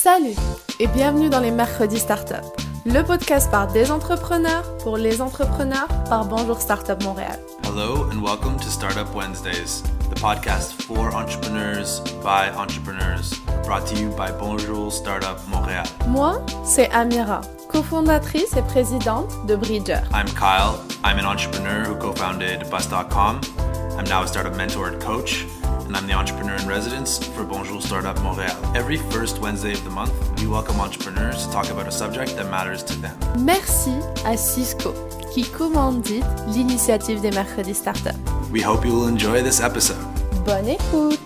Salut et bienvenue dans les Mercredis Startup, le podcast par des entrepreneurs pour les entrepreneurs par Bonjour Startup Montréal. Hello and welcome to Startup Wednesdays, the podcast for entrepreneurs by entrepreneurs, brought to you by Bonjour Startup Montréal. Moi, c'est Amira, cofondatrice et présidente de Bridger. I'm Kyle. I'm an entrepreneur who co-founded Bus.com. I'm now a startup mentor and coach, and I'm the entrepreneur in residence for Bonjour Startup Montréal. Every first Wednesday of the month, we welcome entrepreneurs to talk about a subject that matters to them. Merci à Cisco qui commandite l'initiative des Mercredis Startup. We hope you will enjoy this episode. Bonne écoute!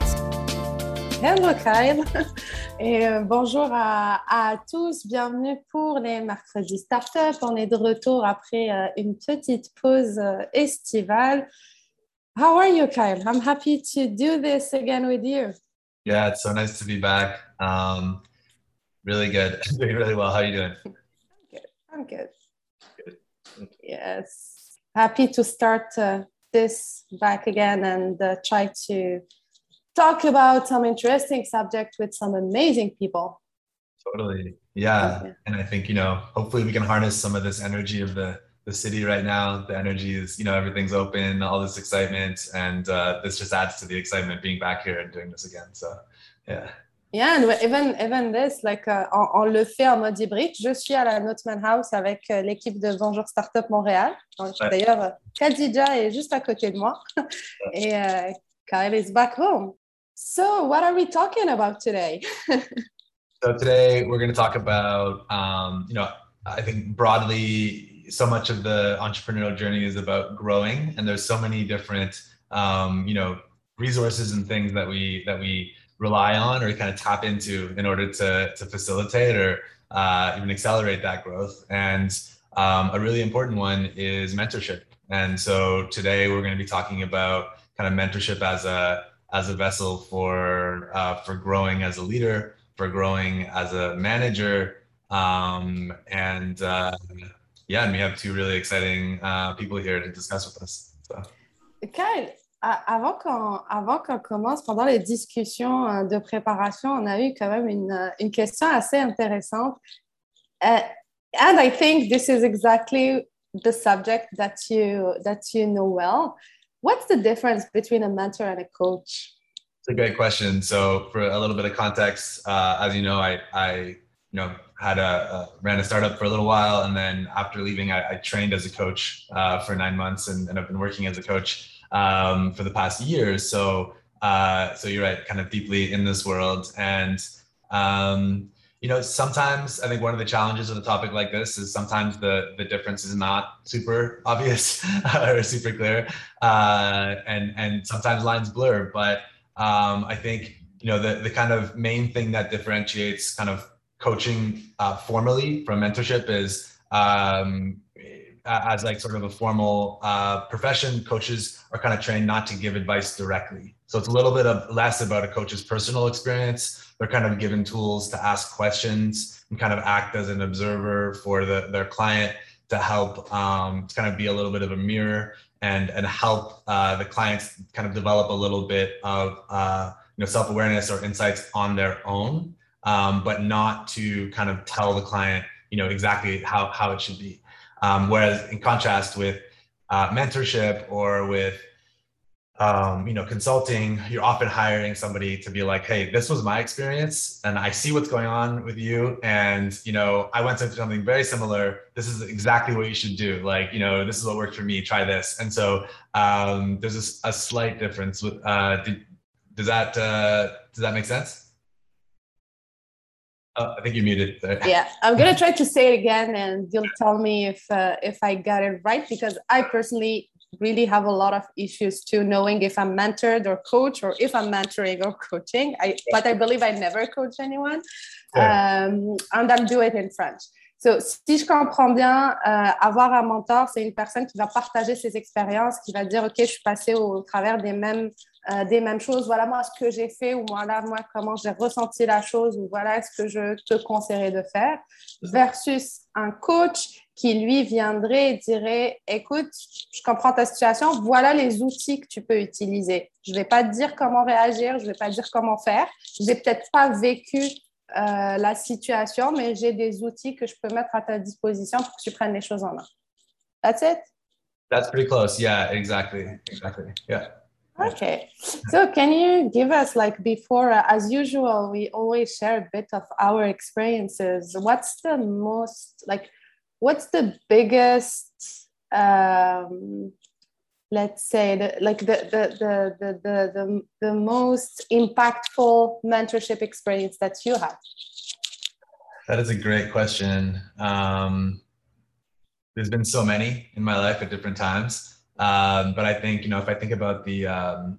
Hello Kyle et euh, bonjour à, à, tous, bienvenue pour les mercredis startup. On est de retour après euh, une petite pause euh, estivale. How are you, Kyle? I'm happy to do this again with you. Yeah, it's so nice to be back. Um, really good, doing really well. How are you doing? I'm good. I'm good. good. Yes, happy to start uh, this back again and uh, try to talk about some interesting subject with some amazing people. Totally. Yeah. yeah. And I think, you know, hopefully we can harness some of this energy of the the city right now. The energy is, you know, everything's open, all this excitement, and uh, this just adds to the excitement being back here and doing this again. So, yeah. Yeah, and even even this, like, uh, on, on, le fait en mode hybride. Je suis à la Notman House avec uh, l'équipe de Bonjour Startup Montréal. D'ailleurs, Khadija est juste à côté de moi et uh, Kyle is back home. So, what are we talking about today? so today we're going to talk about, um, you know, I think broadly, so much of the entrepreneurial journey is about growing, and there's so many different, um, you know, resources and things that we that we rely on or kind of tap into in order to to facilitate or uh, even accelerate that growth. And um, a really important one is mentorship. And so today we're going to be talking about kind of mentorship as a as a vessel for uh, for growing as a leader, for growing as a manager, um, and uh, yeah, and we have two really exciting uh, people here to discuss with us. So. Kyle, avant qu'on avant qu'on commence, pendant les discussions euh, de préparation, on a eu quand même une, euh, une question assez intéressante. Uh, and I think this is exactly the subject that you that you know well. What's the difference between a mentor and a coach? It's a great question. So, for a little bit of context, uh, as you know, I, I, you know, had a, a, ran a startup for a little while, and then after leaving, I, I trained as a coach uh, for nine months, and, and, I've been working as a coach um, for the past years. So, uh, so you're right, kind of deeply in this world, and um, you know, sometimes I think one of the challenges of a topic like this is sometimes the the difference is not super obvious or super clear, uh, and and sometimes lines blur. But um, I think you know the the kind of main thing that differentiates kind of coaching uh, formally from mentorship is um, as like sort of a formal uh, profession, coaches are kind of trained not to give advice directly. So it's a little bit of less about a coach's personal experience. They're kind of given tools to ask questions and kind of act as an observer for the, their client to help um, to kind of be a little bit of a mirror and and help uh, the clients kind of develop a little bit of uh, you know self-awareness or insights on their own, um, but not to kind of tell the client you know exactly how how it should be. Um, whereas in contrast with uh, mentorship or with um, you know consulting, you're often hiring somebody to be like, hey, this was my experience, and I see what's going on with you, and you know I went through something very similar. This is exactly what you should do. Like you know this is what worked for me. Try this. And so um, there's a, a, slight difference with. Uh, does that uh, does that make sense? Oh, I think you muted. yeah, I'm gonna try to say it again, and you'll tell me if uh, if I got it right because I personally really have a lot of issues too, knowing if I'm mentored or coach or if I'm mentoring or coaching. I but I believe I never coach anyone, yeah. um, and I'll do it in French. So, si je comprends bien, euh, avoir un mentor, c'est une personne qui va partager ses expériences, qui va dire, OK, je suis passé au, au travers des mêmes euh, des mêmes choses. Voilà moi ce que j'ai fait ou voilà moi comment j'ai ressenti la chose ou voilà ce que je te conseillerais de faire versus un coach qui lui viendrait et dirait écoute, je comprends ta situation, voilà les outils que tu peux utiliser. Je ne vais pas te dire comment réagir, je ne vais pas te dire comment faire. Je n'ai peut-être pas vécu la situation, mais j'ai des outils que je peux mettre à ta disposition pour que tu prennes les choses en main. That's it? That's pretty close. Yeah, exactly. Exactly. Yeah. Okay. So, can you give us, like before, uh, as usual, we always share a bit of our experiences. What's the most, like, what's the biggest, um, let's say, the, like the, the, the, the, the, the, the most impactful mentorship experience that you had? That is a great question. Um, there's been so many in my life at different times. Um, but I think, you know, if I think about the, um,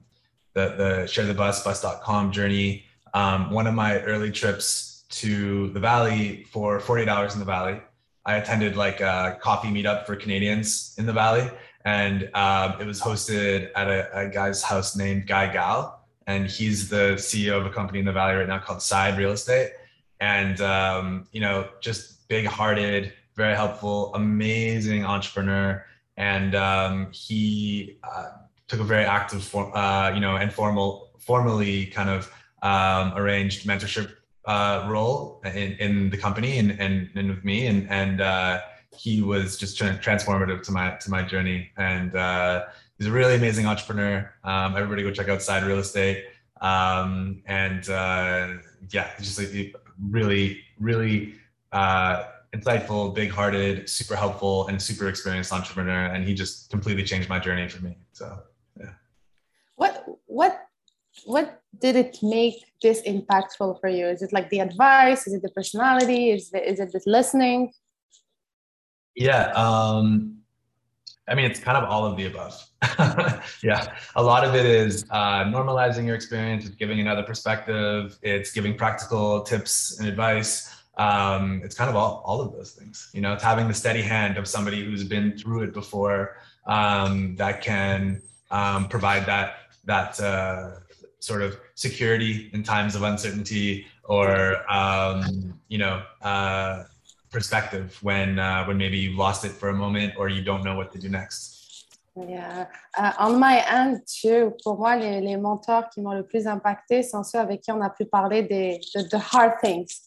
the, the share the bus, bus.com journey, um, one of my early trips to the Valley for 48 hours in the Valley, I attended like a coffee meetup for Canadians in the Valley. And um, it was hosted at a, a, guy's house named Guy Gal. And he's the CEO of a company in the Valley right now called Side Real Estate. And, um, you know, just big hearted, very helpful, amazing entrepreneur and um, he uh, took a very active, form, uh, you know, and formal, formally kind of um, arranged mentorship uh, role in, in the company and, and, and with me, and and uh, he was just transformative to my to my journey. And uh, he's a really amazing entrepreneur. Um, everybody go check out Side Real Estate. Um, and uh, yeah, just really, really insightful, big-hearted, super helpful, and super experienced entrepreneur, and he just completely changed my journey for me. So, yeah. What what what did it make this impactful for you? Is it like the advice? Is it the personality? Is it, is it the listening? Yeah, um, I mean, it's kind of all of the above. yeah, a lot of it is uh, normalizing your experience, it's giving another perspective, it's giving practical tips and advice um, it's kind of all, all of those things you know it's having the steady hand of somebody who's been through it before um, that can um, provide that that uh, sort of security in times of uncertainty or um, you know uh, perspective when uh, when maybe you've lost it for a moment or you don't know what to do next Yeah. Uh, on my end, too, pour moi, les, les mentors qui m'ont le plus impacté sont ceux avec qui on a pu parler des de, the hard things.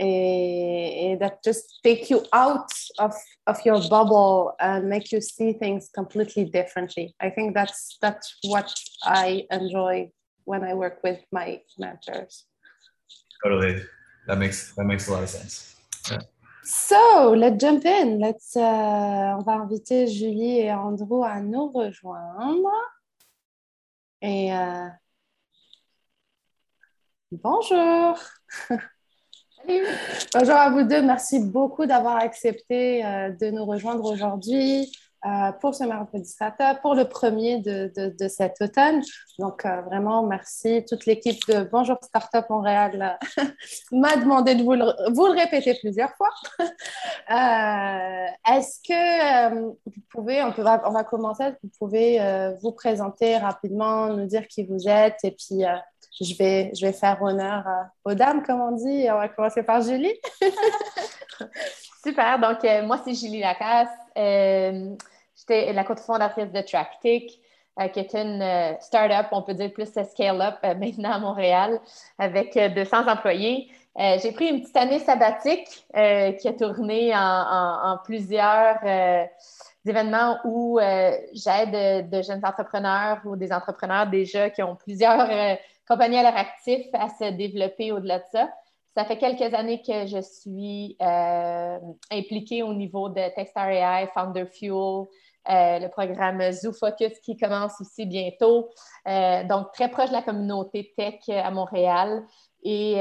Eh, that just take you out of, of your bubble and make you see things completely differently. I think that's that's what I enjoy when I work with my mentors. Totally, that makes that makes a lot of sense. Yeah. So let's jump in. Let's. Uh, on va inviter Julie et Andrew à nous rejoindre. Et uh, bonjour. Bonjour à vous deux. Merci beaucoup d'avoir accepté euh, de nous rejoindre aujourd'hui euh, pour ce mercredi startup, pour le premier de, de, cet automne. Donc, euh, vraiment, merci. Toute l'équipe de Bonjour Startup Montréal m'a demandé de vous le, vous le, répéter plusieurs fois. Est-ce que vous pouvez, on, peut, on va commencer, vous pouvez vous présenter rapidement, nous dire qui vous êtes et puis je vais, je vais faire honneur aux dames, comme on dit. On va commencer par Julie. Super. Donc, euh, moi, c'est Julie Lacasse. Euh, J'étais la cofondatrice de TrackTick, euh, qui est une euh, start-up, on peut dire plus scale-up maintenant à Montréal, avec 200 employés. J'ai pris une petite année sabbatique qui a tourné en, plusieurs événements où j'aide de, jeunes entrepreneurs ou des entrepreneurs déjà qui ont plusieurs compagnie à leur actif à se développer au-delà de ça. Ça fait quelques années que je suis euh, impliquée au niveau de Techstar AI, Founder Fuel, euh, le programme Zoo Focus qui commence aussi bientôt. Euh, donc, très proche de la communauté tech à Montréal. Et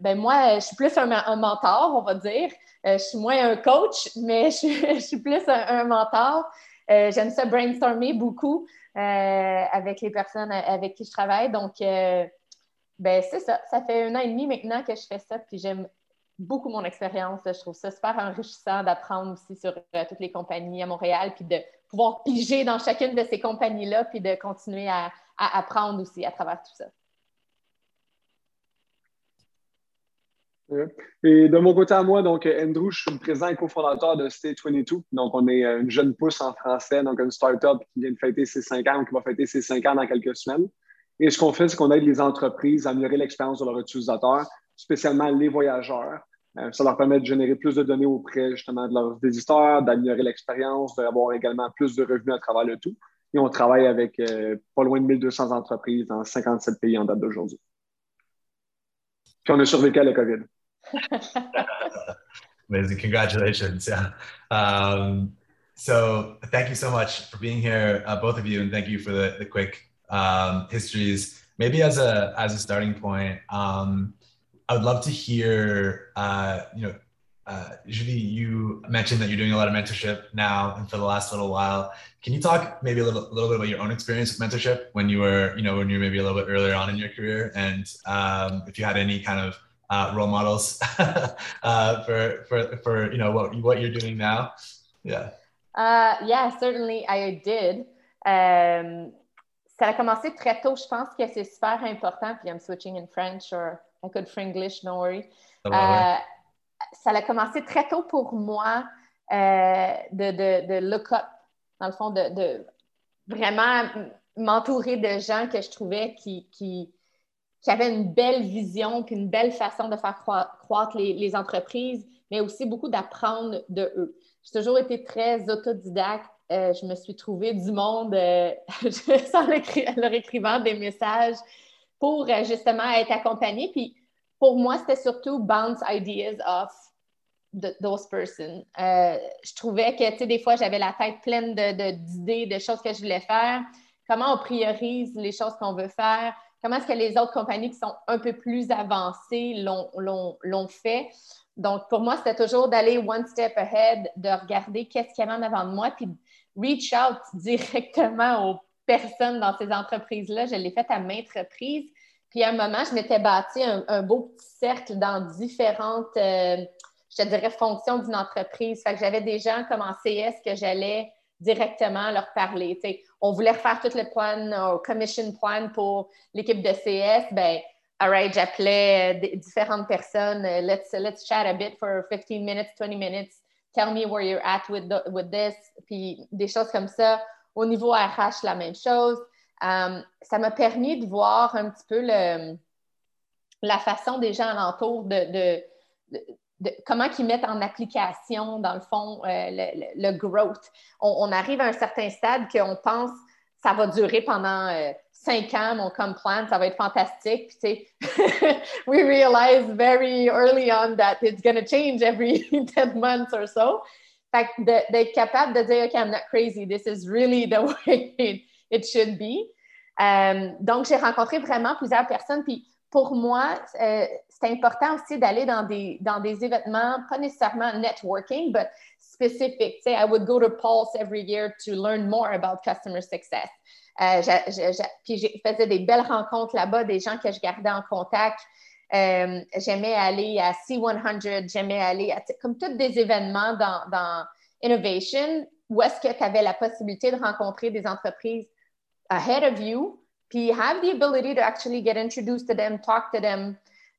ben moi, je suis plus un, mentor, on va dire. je suis moins un coach, mais je, suis plus un mentor. J'aime ça brainstormer beaucoup. Euh, avec les personnes avec qui je travaille. Donc, euh, ben, c'est ça. Ça fait un an et demi maintenant que je fais ça, puis j'aime beaucoup mon expérience. Je trouve ça super enrichissant d'apprendre aussi sur euh, toutes les compagnies à Montréal, puis de pouvoir piger dans chacune de ces compagnies-là, puis de continuer à, apprendre aussi à travers tout ça. Et de mon côté à moi, donc Andrew, je suis le président et cofondateur de Stay 22. Donc, on est une jeune pousse en français, donc une startup qui vient de fêter ses cinq ans ou qui va fêter ses cinq ans dans quelques semaines. Et ce qu'on fait, c'est qu'on aide les entreprises à améliorer l'expérience de leurs utilisateurs spécialement les voyageurs. Euh, ça leur permet de générer plus de données auprès justement de leurs visiteurs, d'améliorer l'expérience, d'avoir également plus de revenus à travers le tout. Et on travaille avec euh, pas loin de 1200 entreprises dans 57 pays en date d'aujourd'hui. Puis on a survécu à la COVID. Amazing. Congratulations. Yeah. Um, so thank you so much for being here, uh, both of you, and thank you for the, the quick um, histories. Maybe as a as a starting point, um, I would love to hear, uh, you know, uh, Julie, you mentioned that you're doing a lot of mentorship now and for the last little while. Can you talk maybe a little, a little bit about your own experience with mentorship when you were, you know, when you were maybe a little bit earlier on in your career, and um, if you had any kind of uh, role models uh, for, for, for, you know, what, what you're doing now? Yeah. Uh, yeah, certainly I did. Um, ça a commencé très tôt. Je pense que c'est super important. Puis I'm switching in French or I could Frenglish, don't worry. Uh, ça a commencé très tôt pour moi euh, de, de, de, look up, dans le fond, de, de vraiment m'entourer de gens que je trouvais qui, qui, qui une belle vision, une belle façon de faire croître les, entreprises, mais aussi beaucoup d'apprendre de eux. J'ai toujours été très autodidacte. Euh, je me suis trouvé du monde euh, sans leur écrivant des messages pour euh, justement être accompagnée. Puis pour moi, c'était surtout bounce ideas off de those persons. je trouvais que, tu sais, des fois, j'avais la tête pleine d'idées, de, de, choses que je voulais faire. Comment on priorise les choses qu'on veut faire? Comment est-ce que les autres compagnies qui sont un peu plus avancées l'ont fait? Donc, pour moi, c'était toujours d'aller one step ahead, de regarder qu'est-ce qu'il y avait en avant de moi, puis reach out directement aux personnes dans ces entreprises-là. Je l'ai fait à maintes reprises. Puis à un moment, je m'étais bâti un, beau petit cercle dans différentes, euh, je dirais, fonctions d'une entreprise. Fait que j'avais des gens comme en CS que j'allais directement leur parler. On voulait refaire tout le plan, au commission plan pour l'équipe de CS. Ben, all right, j'appelais euh, différentes personnes. Euh, let's, let's chat a bit for 15 minutes, 20 minutes. Tell me where you're at with, with this. Puis des choses comme ça. Au niveau RH, la même chose. Um, ça m'a permis de voir un petit peu la façon des gens alentour de, comment ils mettent en application, dans le fond, euh, le, le, growth. On, arrive à un certain stade qu'on pense ça va durer pendant euh, cinq ans, mon plan, ça va être fantastique. Puis, tu sais, we realize very early on that it's going to change every 10 months or so. Fait d'être capable de dire, OK, I'm not crazy, this is really the way it, should be. Euh, donc, j'ai rencontré vraiment plusieurs personnes. Puis, pour moi, euh, c'est important aussi d'aller dans des, dans des événements, pas nécessairement networking, but specific. Say, I would go to Pulse every year to learn more about customer success. Euh, puis je faisais des belles rencontres là-bas, des gens que je gardais en contact. Euh, j'aimais aller à C100, j'aimais aller à comme tous des événements dans, dans Innovation où est-ce que tu avais la possibilité de rencontrer des entreprises ahead of you, puis have the ability to actually get introduced to them, talk to them,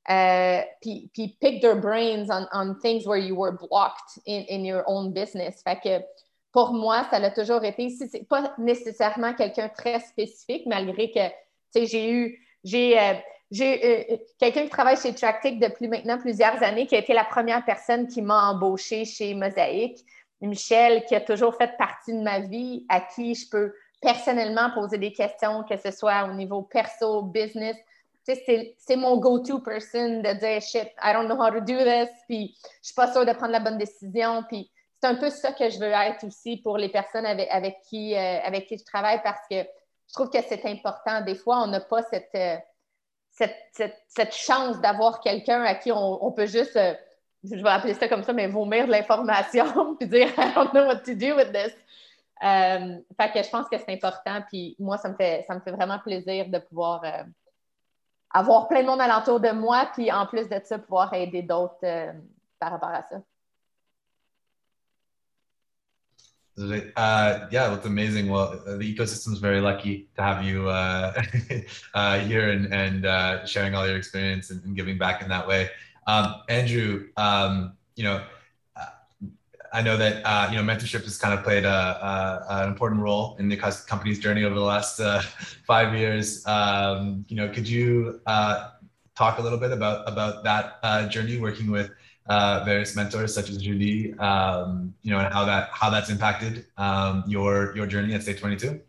uh, puis, puis pick their brains on, on things where you were blocked in, in your own business. Fait que pour moi, ça l'a toujours été. Si c'est pas nécessairement quelqu'un très spécifique, malgré que j'ai eu, j'ai, euh, j'ai euh, quelqu'un qui travaille chez Tractic depuis maintenant plusieurs années, qui a été la première personne qui m'a embauché chez Mosaïque. Michel, qui a toujours fait partie de ma vie, à qui je peux personnellement poser des questions, que ce soit au niveau perso, business. C'est mon go-to person de dire shit, I don't know how to do this, puis je suis pas sûre de prendre la bonne décision, puis c'est un peu ça que je veux être aussi pour les personnes avec, euh, qui je travaille parce que je trouve que c'est important. Des fois, on n'a pas cette, euh, cette, cette, chance d'avoir quelqu'un à qui on, peut juste, euh, je vais appeler ça comme ça, mais vomir de l'information puis dire I don't know what to do with this. Fait que je pense que c'est important. Puis moi, ça me fait, ça me fait vraiment plaisir de pouvoir avoir plein de monde alentour de moi, puis en plus de ça, pouvoir aider d'autres par rapport à ça. Uh, yeah, it's amazing. Well, the ecosystem is very lucky to have you uh, uh, here and, and uh, sharing all your experience and, and, giving back in that way. Um, Andrew, um, you know, I know that uh, you know mentorship has kind of played a, a, an important role in the company's journey over the last uh, five years. Um, you know, could you talk a little bit about about that uh, journey working with uh, various mentors such as Julie, um, you know, and how that how that's impacted um, your your journey at State 22?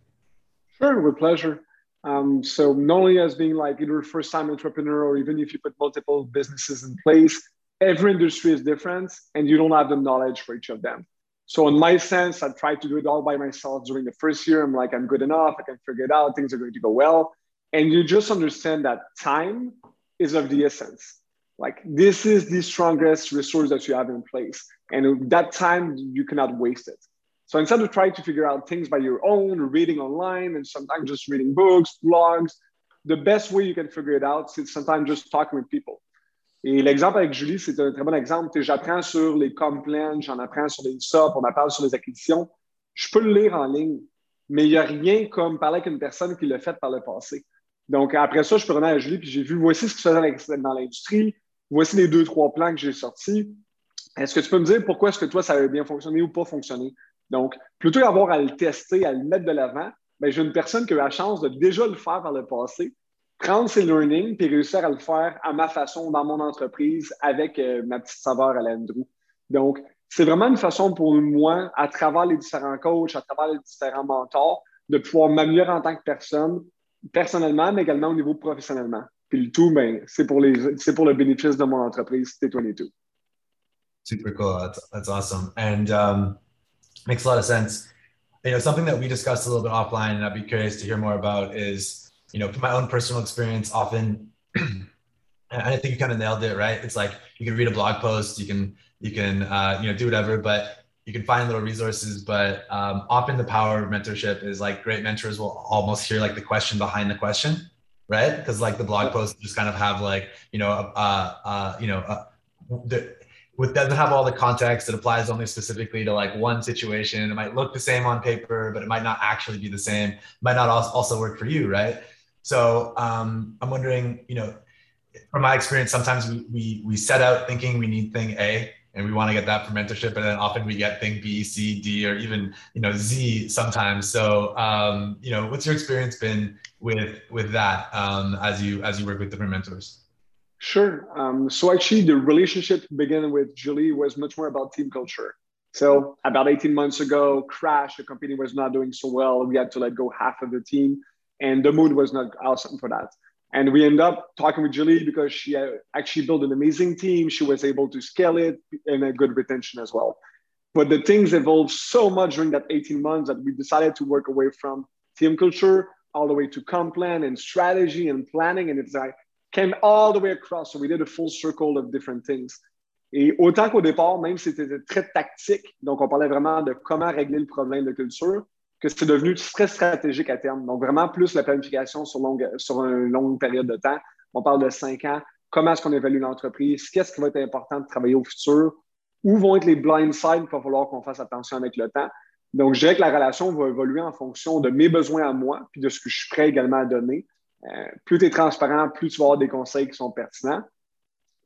Sure, with pleasure. Um, so not only as being like either first time entrepreneur or even if you put multiple businesses in place, every industry is different and you don't have the knowledge for each of them. So in my sense, I tried to do it all by myself during the first year. I'm like, I'm good enough. I can figure it out. Things are going to go well. And you just understand that time is of the essence. Like this is the strongest resource that you have in place. And that time you cannot waste it. So instead of trying to figure out things by your own, reading online, and sometimes just reading books, blogs, the best way you can figure it out, is sometimes just talking with people. Et l'exemple avec Julie, c'est un très bon exemple. J'apprends sur les complaints, j'en apprends sur les SOP, on apprend sur les acquisitions. Je peux le lire en ligne, mais il n'y a rien comme parler avec une personne qui l'a fait par le passé. Donc, après ça, je peux revenir à Julie, puis j'ai vu, voici ce qui se faisait dans l'industrie, voici les deux, trois plans que j'ai sortis. Est-ce que tu peux me dire pourquoi est-ce que toi, ça avait bien fonctionné ou pas fonctionné? Donc, plutôt qu'avoir à le tester, à le mettre de l'avant, ben, j'ai une personne qui a eu la chance de déjà le faire par le passé, prendre ses learnings puis réussir à le faire à ma façon dans mon entreprise avec euh, ma petite saveur à l'Andrew. Donc, c'est vraiment une façon pour moi, à travers les différents coachs, à travers les différents mentors, de pouvoir m'améliorer en tant que personne, personnellement, mais également au niveau professionnellement. Puis le tout, ben, c'est pour, les, c'est pour le bénéfice de mon entreprise, T22. Super cool. That's, that's awesome. And um, makes a lot of sense. You know, something that we discussed a little bit offline, and I'd be curious to hear more about is, you know, from my own personal experience, often, and I think you kind of nailed it, right? It's like you can read a blog post, you can, you can, uh, you know, do whatever, but you can find little resources. But um, often the power of mentorship is like great mentors will almost hear like the question behind the question right? Because like the blog posts just kind of have like you know uh, uh, you know uh, the, with doesn't have all the context. It applies only specifically to like one situation. It might look the same on paper, but it might not actually be the same. It might not also work for you, right? So um, I'm wondering, you know, from my experience, sometimes we, we we set out thinking we need thing A, and we want to get that for mentorship and then often we get thing b c d or even you know z sometimes. So um, you know what's your experience been with with that um, as you as you work with different mentors? Sure. Um, so actually the relationship began with julie was much more about team culture. So about 18 months ago crash the company was not doing so well we had to let go half of the team and the mood was not awesome for that and we end up talking with Julie because she uh, actually built an amazing team. She was able to scale it and a good retention as well. But the things evolved so much during that 18 months that we decided to work away from team culture all the way to comp plan and strategy and planning. And it's like came all the way across. So we did a full circle of different things. Et autant qu'au départ, même si c'était très tactique, donc on parlait vraiment de comment régler le problème de culture, que c'est devenu très stratégique à terme. Donc, vraiment plus la planification sur, longue, sur une longue période de temps. On parle de cinq ans. Comment est-ce qu'on évalue l'entreprise? Qu'est-ce qui va être important de travailler au futur? Où vont être les blind sides qu'il va falloir qu'on fasse attention avec le temps? Donc, je dirais que la relation va évoluer en fonction de mes besoins à moi, puis de ce que je suis prêt également à donner. Euh, plus tu es transparent, plus tu vas avoir des conseils qui sont pertinents.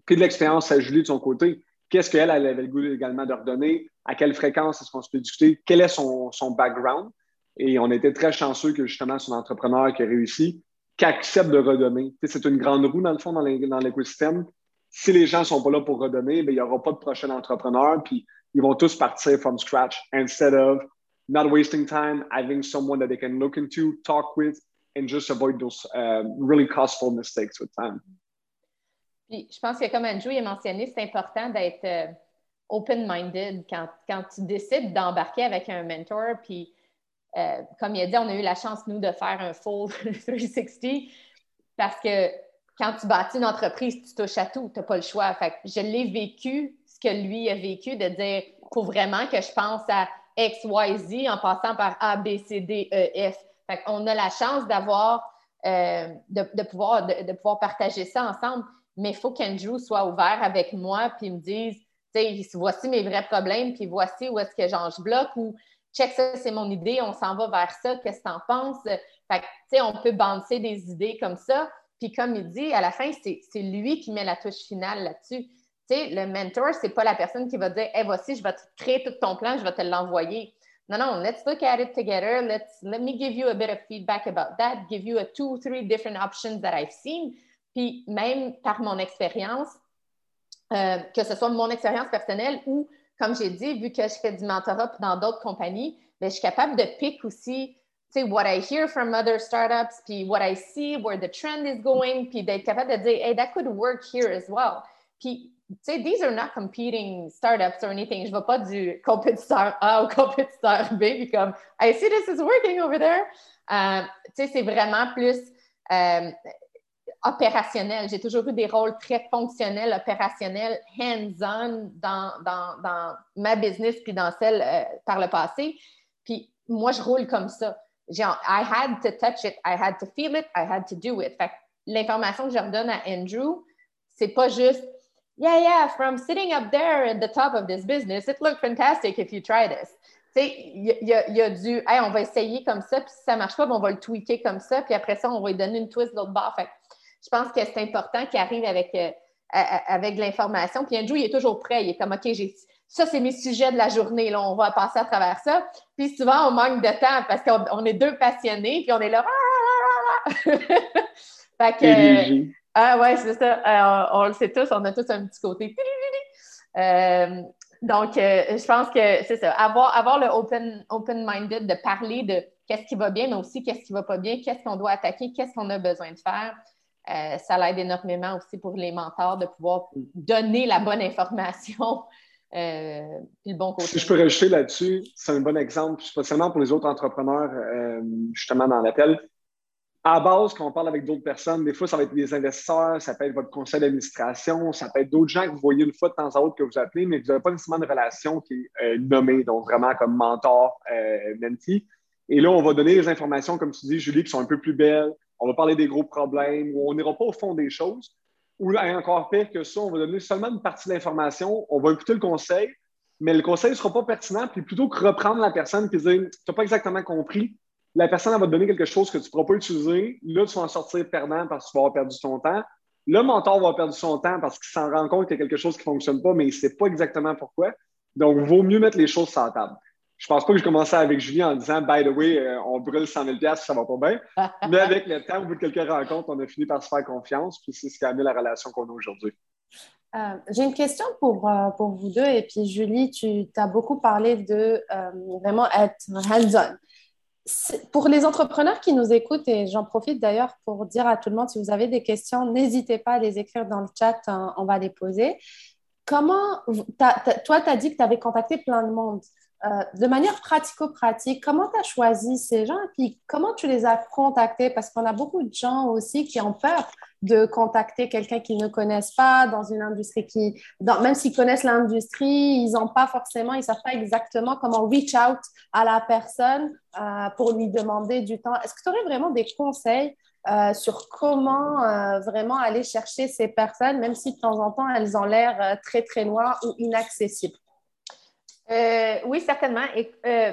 Puis de l'expérience à Julie de son côté. Qu'est-ce qu'elle, elle avait le goût également de redonner? À quelle fréquence est-ce qu'on se peut discuter? Quel est son, son background? Et on était très chanceux que justement son entrepreneur qui a réussi, qui accepte de redonner. c'est une grande roue dans le fond dans l'écosystème. Si les gens ne sont pas là pour redonner, ben, il n'y aura pas de prochain entrepreneur, puis ils vont tous partir from scratch instead of not wasting time, having someone that they can look into, talk with, and just avoid those uh, really costful mistakes with time. Puis, je pense que comme Andrew a mentionné, c'est important d'être euh, open-minded quand, quand tu décides d'embarquer avec un mentor, puis euh, comme il a dit, on a eu la chance, nous, de faire un full 360 parce que quand tu bâtis une entreprise, tu touches à tout, tu n'as pas le choix. Fait je l'ai vécu, ce que lui a vécu, de dire faut vraiment que je pense à X, Y, Z en passant par A, B, C, D, E, F. Fait on a la chance d'avoir, euh, de, pouvoir, de, pouvoir partager ça ensemble, mais il faut qu'Andrew soit ouvert avec moi puis me dise voici mes vrais problèmes, puis voici où est-ce que j'en bloque ou check ça, c'est mon idée, on s'en va vers ça, qu'est-ce que tu en penses? Fait tu sais, on peut bancer des idées comme ça. Puis comme il dit, à la fin, c'est lui qui met la touche finale là-dessus. Tu sais, le mentor, c'est pas la personne qui va dire, hey, voici, je vais te créer tout ton plan, je vais te l'envoyer. Non, non, let's look at it together. Let's, let me give you a bit of feedback about that, give you a two, three different options that I've seen. Puis même par mon expérience, euh, que ce soit mon expérience personnelle ou, comme j'ai dit, vu que je fais du mentorat dans d'autres compagnies, bien, je suis capable de pick aussi tu sais, what I hear from other startups, puis what I see, where the trend is going, puis d'être capable de dire, hey, that could work here as well. Puis, tu sais, these are not competing startups or anything. Je ne vais pas du compétiteur A au compétiteur B, puis comme, I see this is working over there. Euh, tu sais, c'est vraiment plus euh, opérationnel. J'ai toujours eu des rôles très fonctionnels, opérationnels, hands-on dans, dans, dans, ma business puis dans celle euh, par le passé. Puis moi, je roule comme ça genre, I had to touch it, I had to feel it, I had to do it. Fait l'information que je redonne à Andrew, c'est pas juste Yeah, yeah, from sitting up there at the top of this business, it looked fantastic if you try this. Tu sais, il y, a du Hey, on va essayer comme ça, puis si ça marche pas, on va le tweaker comme ça, puis après ça, on va lui donner une twist de l'autre bord. Fait je pense que c'est important qu'il arrive avec, euh, avec l'information. Puis Andrew, il est toujours prêt. Il est comme OK, j'ai ça, c'est mes sujets de la journée. Là, on va passer à travers ça. Puis souvent, on manque de temps parce qu'on est deux passionnés, puis on est là. fait que, ah ouais, c'est ça. Euh, on, le sait tous, on a tous un petit côté. Euh, donc, je pense que c'est ça. Avoir, avoir le open, open-minded de parler de qu'est-ce qui va bien, mais aussi qu'est-ce qui ne va pas bien, qu'est-ce qu'on doit attaquer, qu'est-ce qu'on a besoin de faire. Ça l'aide énormément aussi pour les mentors de pouvoir donner la bonne information euh, le bon côté. Si je peux rajouter là-dessus, c'est un bon exemple, spécialement pour les autres entrepreneurs, euh, justement dans l'appel. À base, quand on parle avec d'autres personnes, des fois, ça va être des investisseurs, ça peut être votre conseil d'administration, ça peut être d'autres gens que vous voyez une fois de temps à autre que vous appelez, mais vous n'avez pas nécessairement de relation qui est euh, nommée, donc vraiment comme mentor, mentee. Et là, on va donner des informations, comme tu dis, Julie, qui sont un peu plus belles. On va parler des gros problèmes, où on n'ira pas au fond des choses, ou encore pire que ça, on va donner seulement une partie de l'information, on va écouter le conseil, mais le conseil ne sera pas pertinent, puis plutôt que reprendre la personne et dire Tu n'as pas exactement compris, la personne va te donner quelque chose que tu ne pourras pas utiliser. Là, tu vas en sortir perdant parce que tu vas avoir perdu ton temps. Le mentor va avoir perdu son temps parce qu'il s'en rend compte qu'il y a quelque chose qui ne fonctionne pas, mais il ne sait pas exactement pourquoi. Donc, il vaut mieux mettre les choses sur la table. Je pense pas que je commençais avec Julie en disant By the way, euh, on brûle 100 000 ça va pas bien. Mais avec le temps, au bout de quelques rencontres, on a fini par se faire confiance. Puis c'est ce qui a amené la relation qu'on a aujourd'hui. Euh, j'ai une question pour, euh, pour vous deux. Et puis, Julie, tu as beaucoup parlé de vraiment être hands-on. Pour les entrepreneurs qui nous écoutent, et j'en profite d'ailleurs pour dire à tout le monde, si vous avez des questions, n'hésitez pas à les écrire dans le chat, hein, on va les poser. Comment, toi, tu as dit que tu avais contacté plein de monde. Euh, de manière pratico-pratique, comment tu as choisi ces gens et puis comment tu les as contactés? Parce qu'on a beaucoup de gens aussi qui ont peur de contacter quelqu'un qu'ils ne connaissent pas dans une industrie qui, même s'ils connaissent l'industrie, ils n'ont pas forcément, ils ne savent pas exactement comment reach out à la personne euh, pour lui demander du temps. Est-ce que tu aurais vraiment des conseils euh, sur comment vraiment aller chercher ces personnes, même si de temps en temps elles ont l'air très, très loin ou inaccessibles? Euh, oui, certainement. Euh,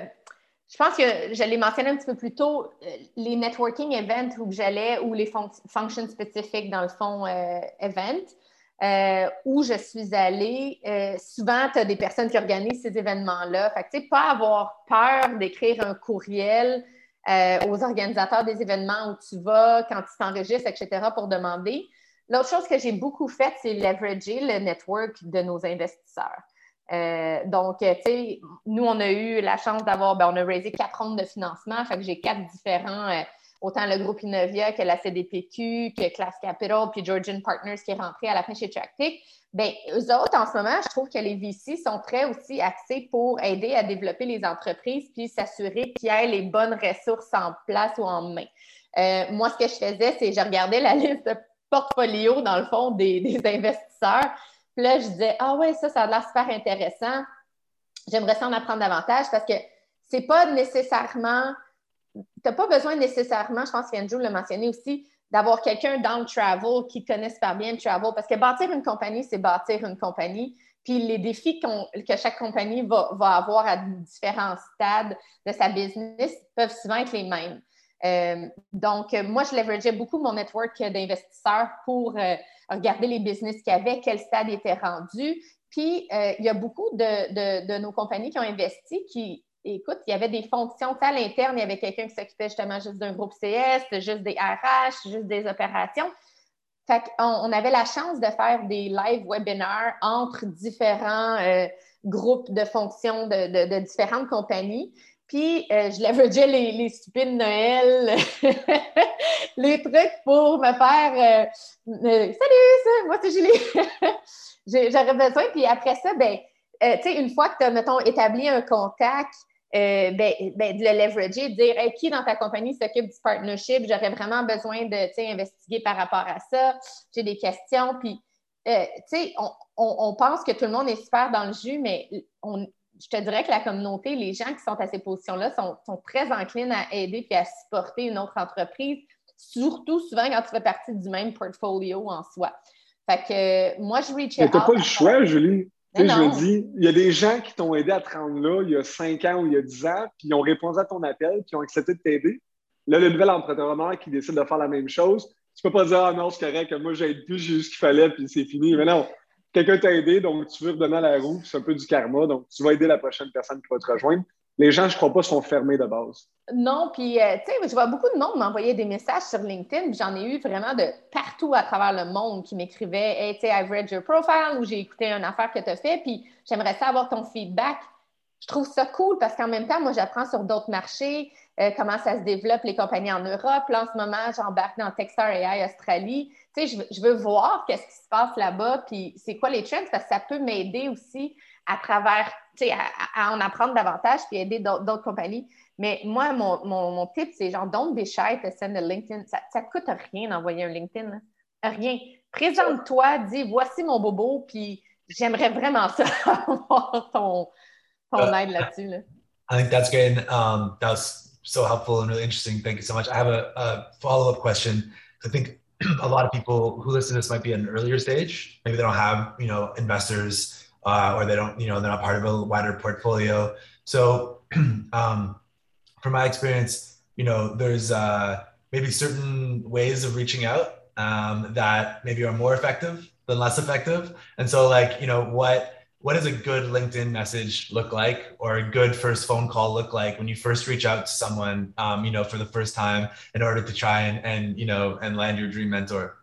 je pense que je l'ai mentionné un petit peu plus tôt, euh, les networking events où j'allais, ou les functions spécifiques, dans le fond, event, où je suis allée, souvent, tu as des personnes qui organisent ces événements-là. Fait que, tu sais, pas avoir peur d'écrire un courriel aux organisateurs des événements où tu vas, quand tu t'enregistres, etc., pour demander. L'autre chose que j'ai beaucoup faite, c'est leverager le network de nos investisseurs. Euh, donc, euh, tu sais, nous, on a eu la chance d'avoir, ben, on a raisé quatre rondes de financement. Fait que j'ai quatre différents, euh, autant le groupe Innovia que la CDPQ, que Class Capital, puis Georgian Partners qui est rentré à la fin chez Tractic. Bien, eux autres, en ce moment, je trouve que les VC sont très aussi axés pour aider à développer les entreprises puis s'assurer qu'il y ait les bonnes ressources en place ou en main. moi, ce que je faisais, c'est je regardais la liste de portfolio, dans le fond, des investisseurs là, je disais, ah ouais, ça, ça a l'air super intéressant. J'aimerais ça en apprendre davantage parce que c'est pas nécessairement, tu n'as pas besoin nécessairement, je pense qu'Andrew l'a mentionné aussi, d'avoir quelqu'un dans le travel qui connaisse super bien le travel parce que bâtir une compagnie, c'est bâtir une compagnie. Puis les défis que chaque compagnie va, avoir à différents stades de sa business peuvent souvent être les mêmes. Euh, donc, moi, je leverageais beaucoup mon network d'investisseurs pour euh, regarder les business qu'il y avait, quel stade était rendu. Puis, euh, il y a beaucoup de, nos compagnies qui ont investi qui, écoute, il y avait des fonctions. À l'interne, il y avait quelqu'un qui s'occupait justement juste d'un groupe CS, juste des RH, juste des opérations. Fait on, avait la chance de faire des live webinaires entre différents euh, groupes de fonctions de, différentes compagnies. Puis, euh, je leverageais les, les stupides Noël, les trucs pour me faire euh, Salut, moi c'est Julie. J'aurais besoin. Puis après ça, ben, tu sais, une fois que tu as, mettons, établi un contact, euh, ben, ben, de le leverager, de dire qui dans ta compagnie s'occupe du partnership, j'aurais vraiment besoin de investiguer par rapport à ça, j'ai des questions. Puis, euh, tu sais, on, pense que tout le monde est super dans le jus, mais on, je te dirais que la communauté, les gens qui sont à ces positions-là sont, très enclins à aider et à supporter une autre entreprise, surtout souvent quand tu fais partie du même portfolio en soi. Fait que moi, je reach out. Tu n'as pas le choix, Julie. Tu sais, je me dis, il y a des gens qui t'ont aidé à te rendre là il y a 5 ans ou il y a 10 ans, puis ils ont répondu à ton appel, puis ils ont accepté de t'aider. Là, le nouvel entrepreneur qui décide de faire la même chose, tu peux pas dire, ah non, c'est correct, moi j'aide plus, j'ai eu ce qu'il fallait, puis c'est fini. Mais non, quelqu'un t'a aidé, donc tu veux redonner à la roue, c'est un peu du karma, donc tu vas aider la prochaine personne qui va te rejoindre les gens, je crois pas, sont fermés de base. Non, puis, euh, tu sais, je vois beaucoup de monde m'envoyer des messages sur LinkedIn, j'en ai eu vraiment de partout à travers le monde qui m'écrivaient Hey, tu sais, I've read your profile ou j'ai écouté une affaire que tu as fait, puis j'aimerais savoir ton feedback. Je trouve ça cool parce qu'en même temps, moi, j'apprends sur d'autres marchés, euh, comment ça se développe, les compagnies en Europe. Là, en ce moment, j'embarque dans Techstar AI Australie. Tu sais, je, veux voir qu'est-ce qui se passe là-bas, puis c'est quoi les trends, parce que ça peut m'aider aussi à travers, tu sais, à, en apprendre davantage puis aider d'autres compagnies. Mais moi, mon, mon, tip, c'est genre, don't be shy to send a LinkedIn. Ça ne coûte rien d'envoyer un LinkedIn. Rien. Présente-toi, dis, voici mon bobo, puis j'aimerais vraiment ça, avoir ton, ton aide là-dessus. Là. I think that's great. And um, that was so helpful and really interesting. Thank you so much. I have a, a follow-up question. I think a lot of people who listen to this might be at an earlier stage. Maybe they don't have, you know, investors uh, or they don't, you know, they're not part of a wider portfolio. So, um, from my experience, you know, there's uh, maybe certain ways of reaching out um, that maybe are more effective than less effective. And so, like, you know, what what does a good LinkedIn message look like, or a good first phone call look like when you first reach out to someone, um, you know, for the first time in order to try and and you know and land your dream mentor?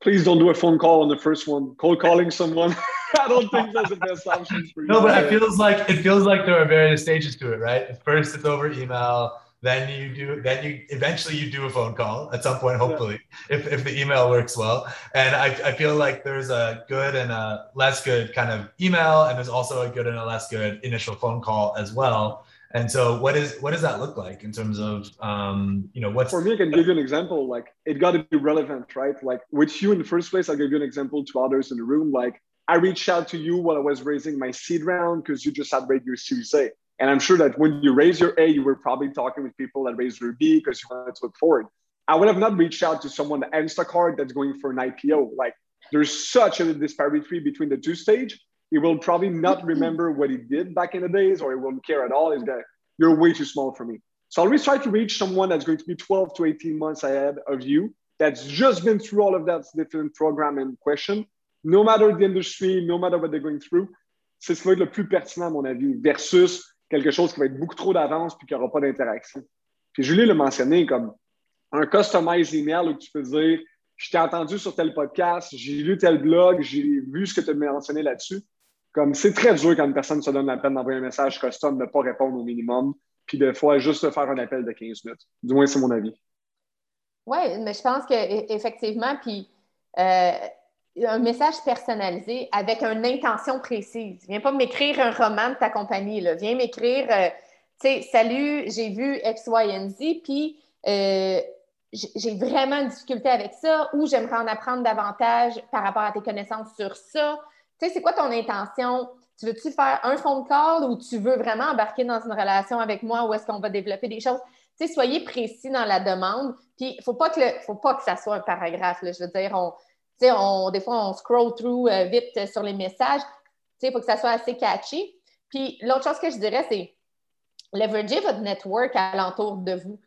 Please don't do a phone call on the first one. Cold calling someone. I don't think that's the best option for you. No, but it feels like it feels like there are various stages to it, right? First, it's over email. Then you do. Then you eventually you do a phone call at some point, hopefully, yeah. if, if the email works well. And I, I feel like there's a good and a less good kind of email, and there's also a good and a less good initial phone call as well. And so, what is what does that look like in terms of um, you know what's for me? I can give you an example. Like it got to be relevant, right? Like with you in the first place, I'll give you an example to others in the room. Like I reached out to you while I was raising my seed round because you just had raised your Series A. And I'm sure that when you raise your A, you were probably talking with people that raised their B because you wanted to look forward. I would have not reached out to someone at Instacart that's going for an IPO. Like there's such a disparity between the two stage. He will probably not mm-hmm. remember what he did back in the days, or he won't care at all. He's going, you're way too small for me. So I always try to reach someone that's going to be 12 to 18 months ahead of you, that's just been through all of that different program and question, no matter the industry, no matter what they're going through, c'est ce qui va être le plus pertinent, à mon avis, versus quelque chose qui va être beaucoup trop d'avance puis qui n'aura pas d'interaction. Puis Julie l'a mentionné comme un customized email où tu peux dire Je t'ai entendu sur tel podcast, j'ai lu tel blog, j'ai vu ce que tu as mentionné là-dessus. Comme c'est très dur quand une personne se donne la peine d'envoyer un message custom, de ne pas répondre au minimum, puis des fois juste de faire un appel de 15 minutes. Du moins, c'est mon avis. Oui, mais je pense qu'effectivement, puis euh, un message personnalisé avec une intention précise. Viens pas m'écrire un roman de ta compagnie. Là. Viens m'écrire, euh, tu sais, salut, j'ai vu X, Y, Z, puis euh, j'ai vraiment une difficulté avec ça ou j'aimerais en apprendre davantage par rapport à tes connaissances sur ça. Tu sais, c'est quoi ton intention? Tu veux-tu faire un phone call ou tu veux vraiment embarquer dans une relation avec moi où est-ce qu'on va développer des choses? Tu sais, soyez précis dans la demande. Puis, il ne faut, pas que faut pas que ça soit un paragraphe. Je veux dire, on, des fois, on scroll through euh, vite sur les messages. Il faut que ça soit assez catchy. Puis l'autre chose que je dirais, c'est leverager votre network alentour de vous.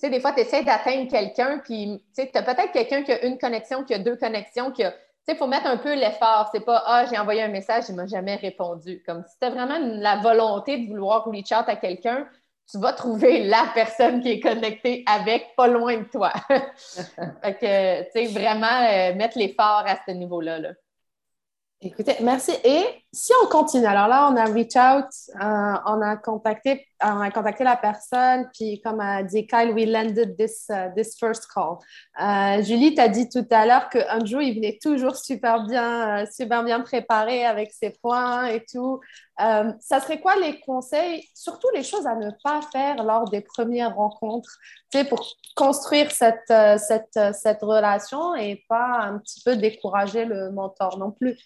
Tu sais, des fois, tu essaies d'atteindre quelqu'un, puis tu as peut-être quelqu'un qui a une connexion, qui a deux connexions, qui. Tu sais, il faut mettre un peu l'effort. C'est pas Ah, j'ai envoyé un message, il ne m'a jamais répondu. Comme si as vraiment la volonté de vouloir reach out à quelqu'un, tu vas trouver la personne qui est connectée avec, pas loin de toi. fait que, tu sais, vraiment euh, mettre l'effort à ce niveau-là. là. Écoutez, merci. Et si on continue, alors là, on a reach out, euh, on, a contacté, euh, on a contacté la personne, puis comme a dit Kyle, we landed this, uh, this first call. Euh, Julie t'a dit tout à l'heure qu'Andrew, il venait toujours super bien, super bien préparé avec ses points et tout. ça serait quoi les conseils, surtout les choses à ne pas faire lors des premières rencontres, tu pour construire cette, cette, cette relation et pas un petit peu décourager le mentor non plus?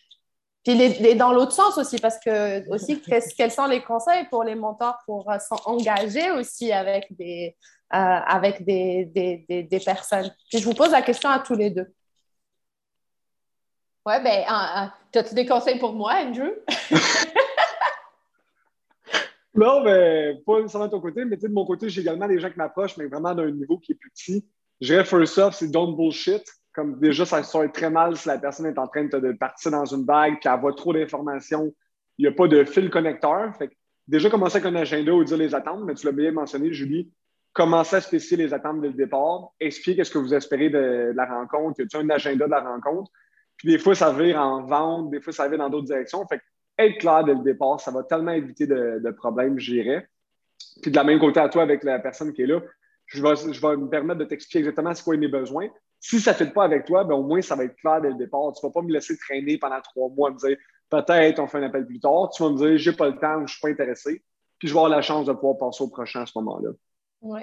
Puis les, dans l'autre sens aussi, parce que aussi, quels sont les conseils pour les mentors pour euh, s'engager aussi avec des, euh, avec des, des, des, personnes? Puis je vous pose la question à tous les deux. Oui, ben, as-tu des conseils pour moi, Andrew? non, mais pas nécessairement de ton côté, mais de mon côté, j'ai également des gens qui m'approchent, mais vraiment d'un niveau qui est plus petit. Je dirais first off, c'est don't bullshit comme déjà, ça sort très mal si la personne est en train de, partir dans une bague, puis elle voit trop d'informations. Il n'y a pas de fil connecteur. Fait déjà, commencer avec un agenda ou dire les attentes, mais tu l'as bien mentionné, Julie. Commencer à spécifier les attentes dès le départ. Expliquer qu'est-ce que vous espérez de, la rencontre. Y a un agenda de la rencontre? Puis des fois, ça vire en vente, des fois, ça vire dans d'autres directions. Fait être clair dès le départ, ça va tellement éviter de, de problèmes, j'irais. Puis de la même côté à toi avec la personne qui est là, je vais, je vais me permettre de t'expliquer exactement ce quoi mes besoins. Si ça ne fait pas avec toi, ben, au moins, ça va être clair dès le départ. Tu ne vas pas me laisser traîner pendant trois mois, me dire peut-être on fait un appel plus tard. Tu vas me dire j'ai pas le temps, je ne suis pas intéressé. Puis je vais avoir la chance de pouvoir passer au prochain à ce moment-là. Oui.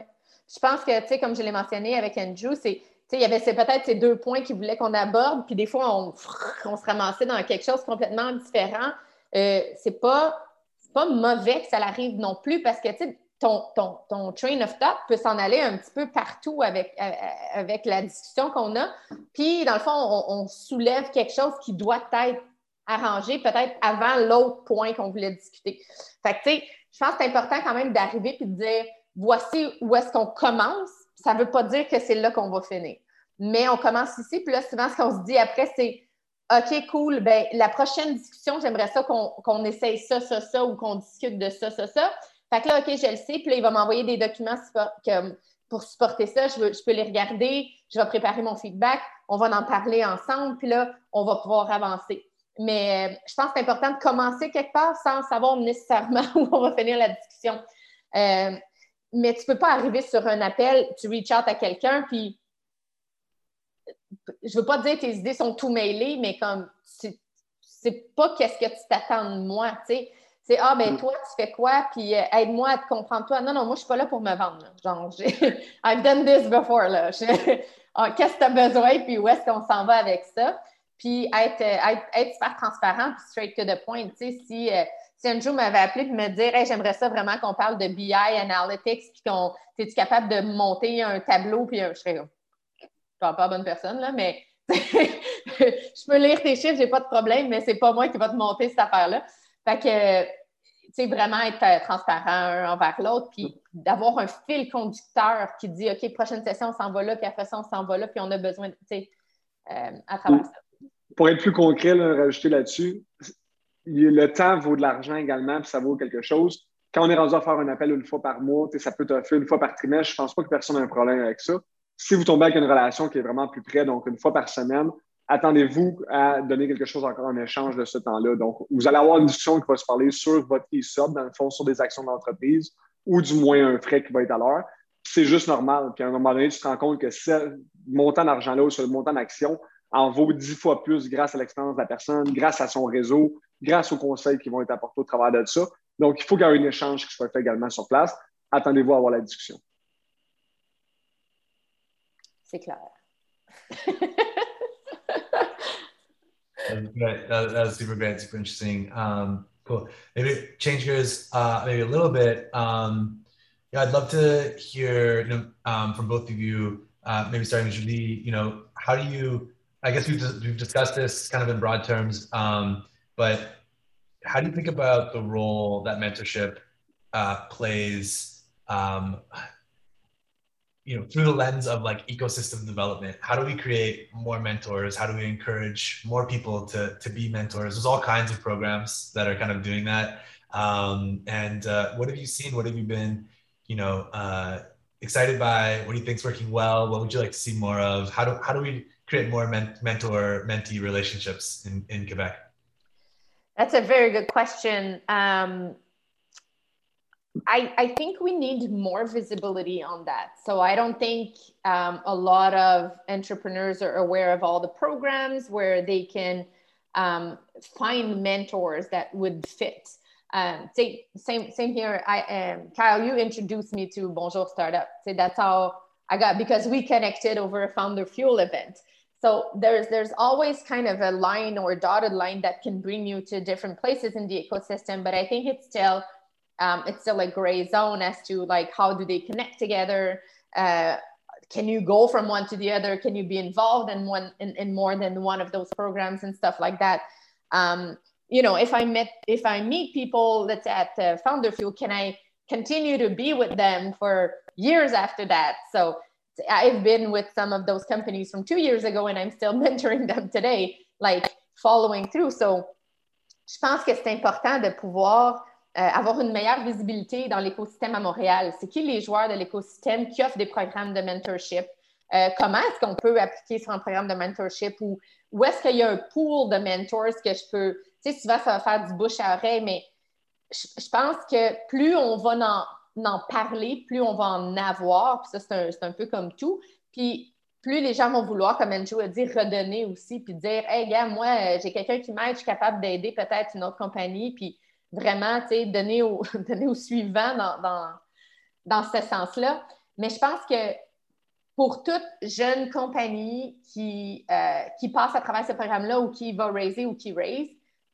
Je pense que, tu sais, comme je l'ai mentionné avec Andrew, c'est il y avait peut-être ces deux points qu'il voulait qu'on aborde, puis des fois, on, se ramassait dans quelque chose complètement différent. Euh, c'est pas, pas mauvais que ça arrive non plus parce que, tu sais, ton, ton, train of thought peut s'en aller un petit peu partout avec, euh, euh, avec la discussion qu'on a. Puis, dans le fond, on, soulève quelque chose qui doit être arrangé peut-être avant l'autre point qu'on voulait discuter. Fait que, tu sais, je pense que c'est important quand même d'arriver et de dire voici où est-ce qu'on commence. Ça ne veut pas dire que c'est là qu'on va finir. Mais on commence ici, puis là, souvent, ce qu'on se dit après, c'est OK, cool, ben, la prochaine discussion, j'aimerais ça qu'on essaye ça, ça, ça, ou qu'on discute de ça, ça, ça. Fait que là, OK, je le sais. Puis là, il va m'envoyer des documents pour supporter ça. Je, peux les regarder. Je vais préparer mon feedback. On va en parler ensemble. Puis là, on va pouvoir avancer. Mais euh, je pense que c'est important de commencer quelque part sans savoir nécessairement où on va finir la discussion. Euh, mais tu ne peux pas arriver sur un appel, tu reach out à quelqu'un, puis je ne veux pas dire que tes idées sont tout mêlées, mais comme c'est pas qu'est-ce que tu t'attends de moi, tu sais. C'est Ah, ben mm. toi, tu fais quoi? Puis euh, aide-moi à te comprendre toi. Non, non, moi, je suis pas là pour me vendre. Genre, I've done this before. Là. Ah, qu'est-ce que tu as besoin? Puis où est-ce qu'on s'en va avec ça? Puis être, euh, être, être, super transparent, puis straight to the point. Tu sais, si, euh, si un jour m'avait appelé et me dire hey, j'aimerais ça vraiment qu'on parle de BI Analytics, puis qu'on es-tu capable de monter un tableau, puis je serais pas pas bonne personne, là, mais je peux lire tes chiffres, j'ai pas de problème, mais c'est pas moi qui va te monter cette affaire-là. Fait que, tu sais, vraiment être euh, transparent envers l'autre, puis d'avoir un fil conducteur qui dit, OK, prochaine session, on s'en va là, puis après ça, on s'en va là, puis on a besoin, tu sais, euh, à travers ça. Pour être plus concret, rajouter là-dessus, le temps vaut de l'argent également, puis ça vaut quelque chose. Quand on est rendu à faire un appel une fois par mois, ça peut te faire une fois par trimestre, je pense pas que personne n'a un problème avec ça. Si vous tombez avec une relation qui est vraiment plus près, donc une fois par semaine, attendez-vous à donner quelque chose encore en échange de ce temps-là? Donc, vous allez avoir une discussion qui va se parler sur votre ESOP, dans le fond, sur des actions d'entreprise, ou du moins un frais qui va être à l'heure. C'est juste normal. Puis à un moment donné, tu te rends compte que ce montant d'argent-là ou ce montant d'action en vaut dix fois plus grâce à l'expérience de la personne, grâce à son réseau, grâce aux conseils qui vont être apportés au travers de ça. Donc, il faut qu'il y ait un échange qui soit fait également sur place. Attendez-vous à avoir la discussion. C'est clair. That, that, was super great, super interesting. Um, cool. Maybe change gears uh, maybe a little bit. Um, yeah, I'd love to hear you know, um, from both of you. Uh, maybe starting with Julie. You know, how do you? I guess we've we've discussed this kind of in broad terms, um, but how do you think about the role that mentorship uh, plays? You know through the lens of like ecosystem development how do we create more mentors how do we encourage more people to to be mentors there's all kinds of programs that are kind of doing that um, and uh, what have you seen what have you been you know, uh, excited by? What do you think's working well? What would you like to see more of? How do how do we create more men- mentor mentee relationships in in Quebec? That's a very good question. Um, I, I think we need more visibility on that. So I don't think um, a lot of entrepreneurs are aware of all the programs where they can um, find mentors that would fit. Um, say, same same here. I um, Kyle, you introduced me to Bonjour Startup. Say that's how I got because we connected over a Founder Fuel event. So there's there's always kind of a line or dotted line that can bring you to different places in the ecosystem. But I think it's still um, it's still a gray zone as to like how do they connect together. Uh, can you go from one to the other? Can you be involved in one in, in more than one of those programs and stuff like that? Um, you know, if I met if I meet people that's at uh, Founder Fuel, can I continue to be with them for years after that? So I've been with some of those companies from two years ago and I'm still mentoring them today, like following through. So, je pense que c'est important de pouvoir euh, avoir une meilleure visibilité dans l'écosystème à Montréal. C'est qui les joueurs de l'écosystème qui offrent des programmes de mentorship? Euh, comment est-ce qu'on peut appliquer sur un programme de mentorship ou où est-ce qu'il y a un pool de mentors que je peux, tu sais, souvent ça va faire du bouche à oreille, mais je, pense que plus on va en en parler, plus on va en avoir. Puis ça, c'est un, un, peu comme tout. Puis plus les gens vont vouloir, comme Andrew a dit, redonner aussi, puis dire Hey, gars, moi, euh, j'ai quelqu'un qui m'aide, je suis capable d'aider peut-être une autre compagnie, puis vraiment, donner au, donner au suivant dans, ce sens-là. Mais je pense que pour toute jeune compagnie qui, euh, qui passe à travers ce programme-là ou qui va raiser ou qui raise,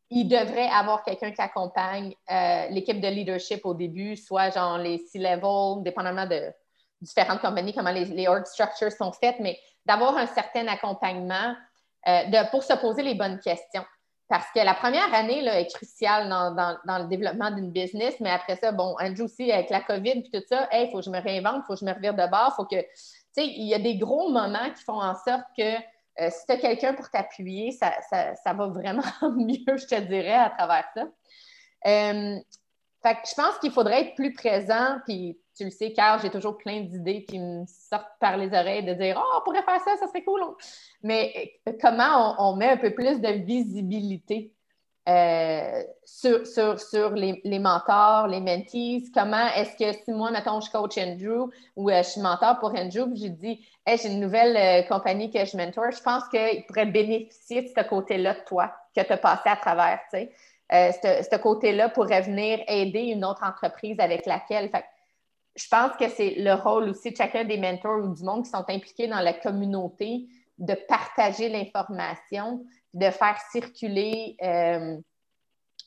il devrait avoir quelqu'un qui accompagne euh, l'équipe de leadership au début, soit genre les C-level, dépendamment de différentes compagnies, comment les, les structures sont faites, mais d'avoir un certain accompagnement euh, pour se poser les bonnes questions. Parce que la première année là, est cruciale dans, dans, le développement d'une business, mais après ça, bon, Andrew aussi, avec la COVID et tout ça, il faut que je me réinvente, il faut que je me revire de bord, faut que, tu sais, il y a des gros moments qui font en sorte que euh, si tu as quelqu'un pour t'appuyer, ça, ça, va vraiment mieux, je te dirais, à travers ça. Euh, fait que je pense qu'il faudrait être plus présent, puis tu le sais, car j'ai toujours plein d'idées qui me sortent par les oreilles de dire Oh, on pourrait faire ça, ça serait cool. Mais euh, comment on, met un peu plus de visibilité euh, sur, sur, les, mentors, les mentees? Comment est-ce que si moi, mettons, je coach Andrew ou euh, je suis mentor pour Andrew, puis je dis hey, j'ai une nouvelle compagnie que je mentor, je pense qu'il pourrait bénéficier de ce côté-là de toi que tu as passé à travers. Tu sais. ce, côté-là pourrait venir aider une autre entreprise avec laquelle. Je pense que c'est le rôle aussi de chacun des mentors ou du monde qui sont impliqués dans la communauté de partager l'information, de faire circuler euh,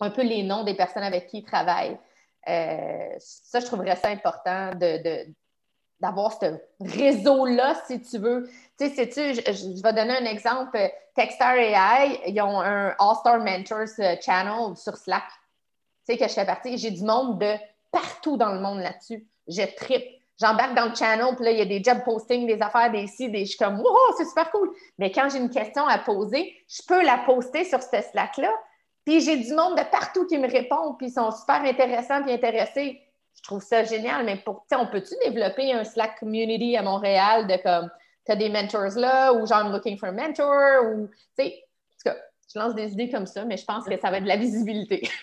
un peu les noms des personnes avec qui ils travaillent. Euh, ça, je trouverais ça important d'avoir ce réseau-là, si tu veux. Tu sais, sais-tu, je, vais donner un exemple. Techstar AI, ils ont un All-Star Mentors euh, Channel sur Slack. Tu sais, que je fais partie. J'ai du monde de partout dans le monde là-dessus. Je tripe j'embarque dans le channel, puis là, il y a des job postings, des affaires, des sites, des... je suis comme, wow, c'est super cool. Mais quand j'ai une question à poser, je peux la poster sur ce Slack-là. Puis j'ai du monde de partout qui me répond, puis ils sont super intéressants puis intéressés. Je trouve ça génial, mais pour, on peut-tu développer un Slack community à Montréal de comme, tu as des mentors là, ou genre, I'm looking for a mentor, ou, tu sais, en tout cas, je lance des idées comme ça, mais je pense que ça va être de la visibilité.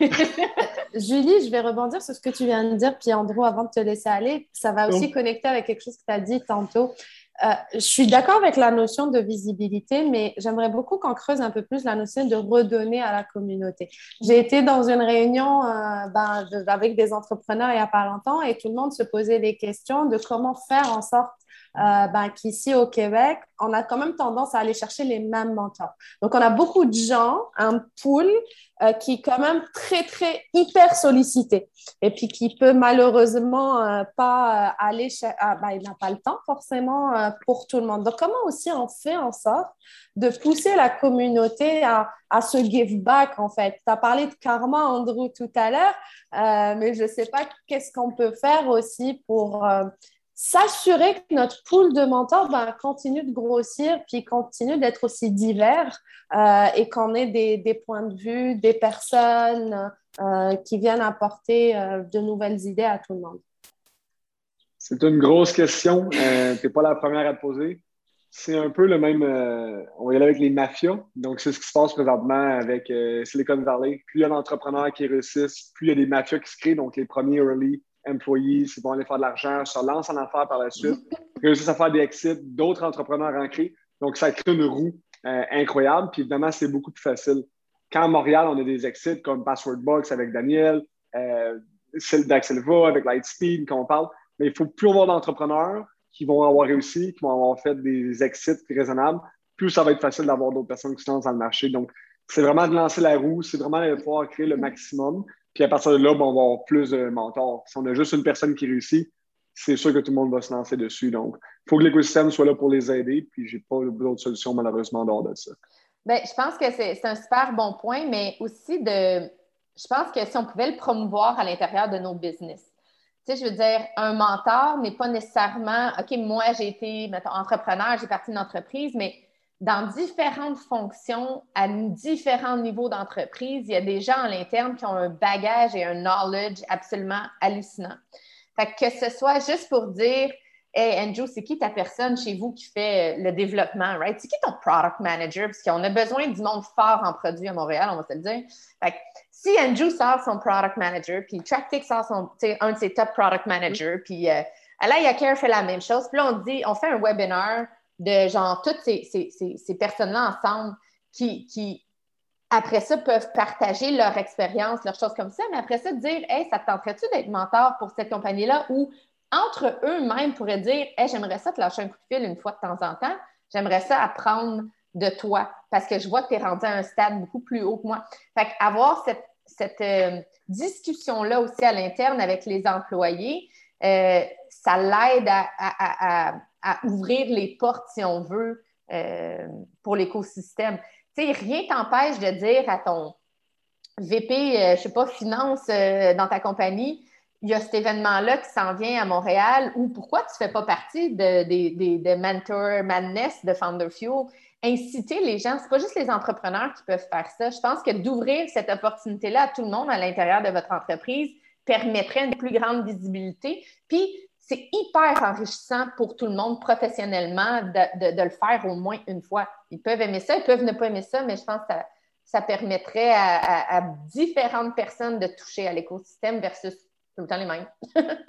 Julie, je vais rebondir sur ce que tu viens de dire, puis Andrew, avant de te laisser aller, ça va aussi connecter avec quelque chose que tu as dit tantôt. Euh, je suis d'accord avec la notion de visibilité, mais j'aimerais beaucoup qu'on creuse un peu plus la notion de redonner à la communauté. J'ai été dans une réunion euh, ben, avec des entrepreneurs il n'y a pas longtemps et tout le monde se posait des questions de comment faire en sorte euh, ben, qu'ici au Québec, on a quand même tendance à aller chercher les mêmes mentors. Donc, on a beaucoup de gens, un pool euh, qui est quand même très, très hyper sollicité et puis qui peut malheureusement euh, pas aller, ah, ben, il n'a pas le temps forcément pour tout le monde. Donc, comment aussi on fait en sorte de pousser la communauté à, à se give back, en fait? Tu as parlé de karma, Andrew, tout à l'heure, mais je ne sais pas qu'est-ce qu'on peut faire aussi pour s'assurer que notre pool de mentors ben, continue de grossir, puis continue d'être aussi divers euh, et qu'on ait des, points de vue, des personnes euh, qui viennent apporter euh, de nouvelles idées à tout le monde. C'est une grosse question. Tu n'es pas la première à te poser. C'est un peu le même. On y aller avec les mafias. Donc, c'est ce qui se passe présentement avec Silicon Valley. Plus il y a d'entrepreneurs qui réussissent, plus il y a des mafias qui se créent. Donc, les premiers early employees, ils vont aller faire de l'argent, se lancent en affaires par la suite, réussissent à faire des exits, d'autres entrepreneurs en créent. Donc, ça crée une roue incroyable. Puis, évidemment, c'est beaucoup plus facile. Quand à Montréal, on a des exits comme Password Box avec Daniel, euh, d'Axelva avec Lightspeed, quand on parle, mais il faut plus avoir d'entrepreneurs qui vont avoir réussi, qui vont avoir fait des exits raisonnables, plus ça va être facile d'avoir d'autres personnes qui se lancent dans le marché. Donc, c'est vraiment de lancer la roue, c'est vraiment de pouvoir créer le maximum. Puis à partir de là, on va avoir plus de mentors. Si on a juste une personne qui réussit, c'est sûr que tout le monde va se lancer dessus. Donc, il faut que l'écosystème soit là pour les aider. Puis, j'ai pas d'autres solutions, malheureusement, dehors de ça. Bien, je pense que c'est un super bon point, mais aussi de. Je pense que si on pouvait le promouvoir à l'intérieur de nos business. Tu sais, je veux dire, un mentor n'est pas nécessairement, OK, moi, j'ai été, mettons, entrepreneur, j'ai parti d'une entreprise, mais dans différentes fonctions, à différents niveaux d'entreprise, il y a des gens à l'interne qui ont un bagage et un knowledge absolument hallucinant. Fait que, ce soit juste pour dire, Hey, Andrew, c'est qui ta personne chez vous qui fait le développement, right? C'est qui ton product manager? Parce qu'on a besoin du monde fort en produit à Montréal, on va se le dire. Fait si Andrew sort son product manager, puis TrackTick sort son, un de ses top product managers, puis euh, Alaya Care fait la même chose, puis là, on dit, on fait un webinaire de genre toutes ces, personnes-là ensemble qui, après ça, peuvent partager leur expérience, leurs choses comme ça, mais après ça, dire Hey, ça te tenterait-tu d'être mentor pour cette compagnie-là? Ou entre eux-mêmes pourraient dire hey, J'aimerais ça te lâcher un coup de fil une fois de temps en temps, j'aimerais ça apprendre de toi parce que je vois que tu es rendu à un stade beaucoup plus haut que moi. Fait avoir cette, cette euh, discussion-là aussi à l'interne avec les employés, euh, ça l'aide à, ouvrir les portes, si on veut, euh, pour l'écosystème. Tu sais, rien t'empêche de dire à ton VP, je ne sais pas, finance dans ta compagnie, il y a cet événement-là qui s'en vient à Montréal ou pourquoi tu ne fais pas partie de, de, Mentor Madness de Founder Fuel? Inciter les gens, ce n'est pas juste les entrepreneurs qui peuvent faire ça. Je pense que d'ouvrir cette opportunité-là à tout le monde à l'intérieur de votre entreprise permettrait une plus grande visibilité. Puis, c'est hyper enrichissant pour tout le monde professionnellement de, le faire au moins une fois. Ils peuvent aimer ça, ils peuvent ne pas aimer ça, mais je pense que ça, permettrait à différentes personnes de toucher à l'écosystème versus tout le temps les mêmes.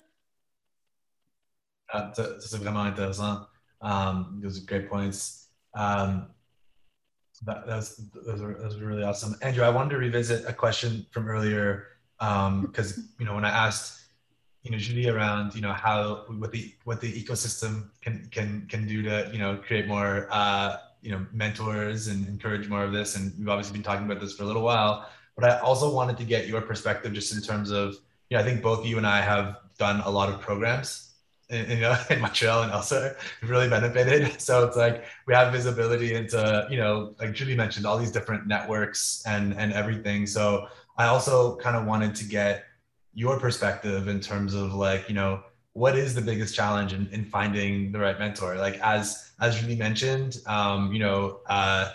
ah, c'est vraiment intéressant. Um, those are great points. Um, that, that's, those, are, those are really awesome. Andrew, I wanted to revisit a question from earlier because um, you know when I asked you know Julie around you know how what the what the ecosystem can can can do to you know create more uh, you know mentors and encourage more of this, and we've obviously been talking about this for a little while. But I also wanted to get your perspective just in terms of you know, I think both you and I have done a lot of programs in, you know, in Montreal and elsewhere. We've really benefited. So it's like we have visibility into, you know, like Julie mentioned, all these different networks and and everything. So I also kind of wanted to get your perspective in terms of like, you know, what is the biggest challenge in, in finding the right mentor? Like as as Julie mentioned, um, you know, uh,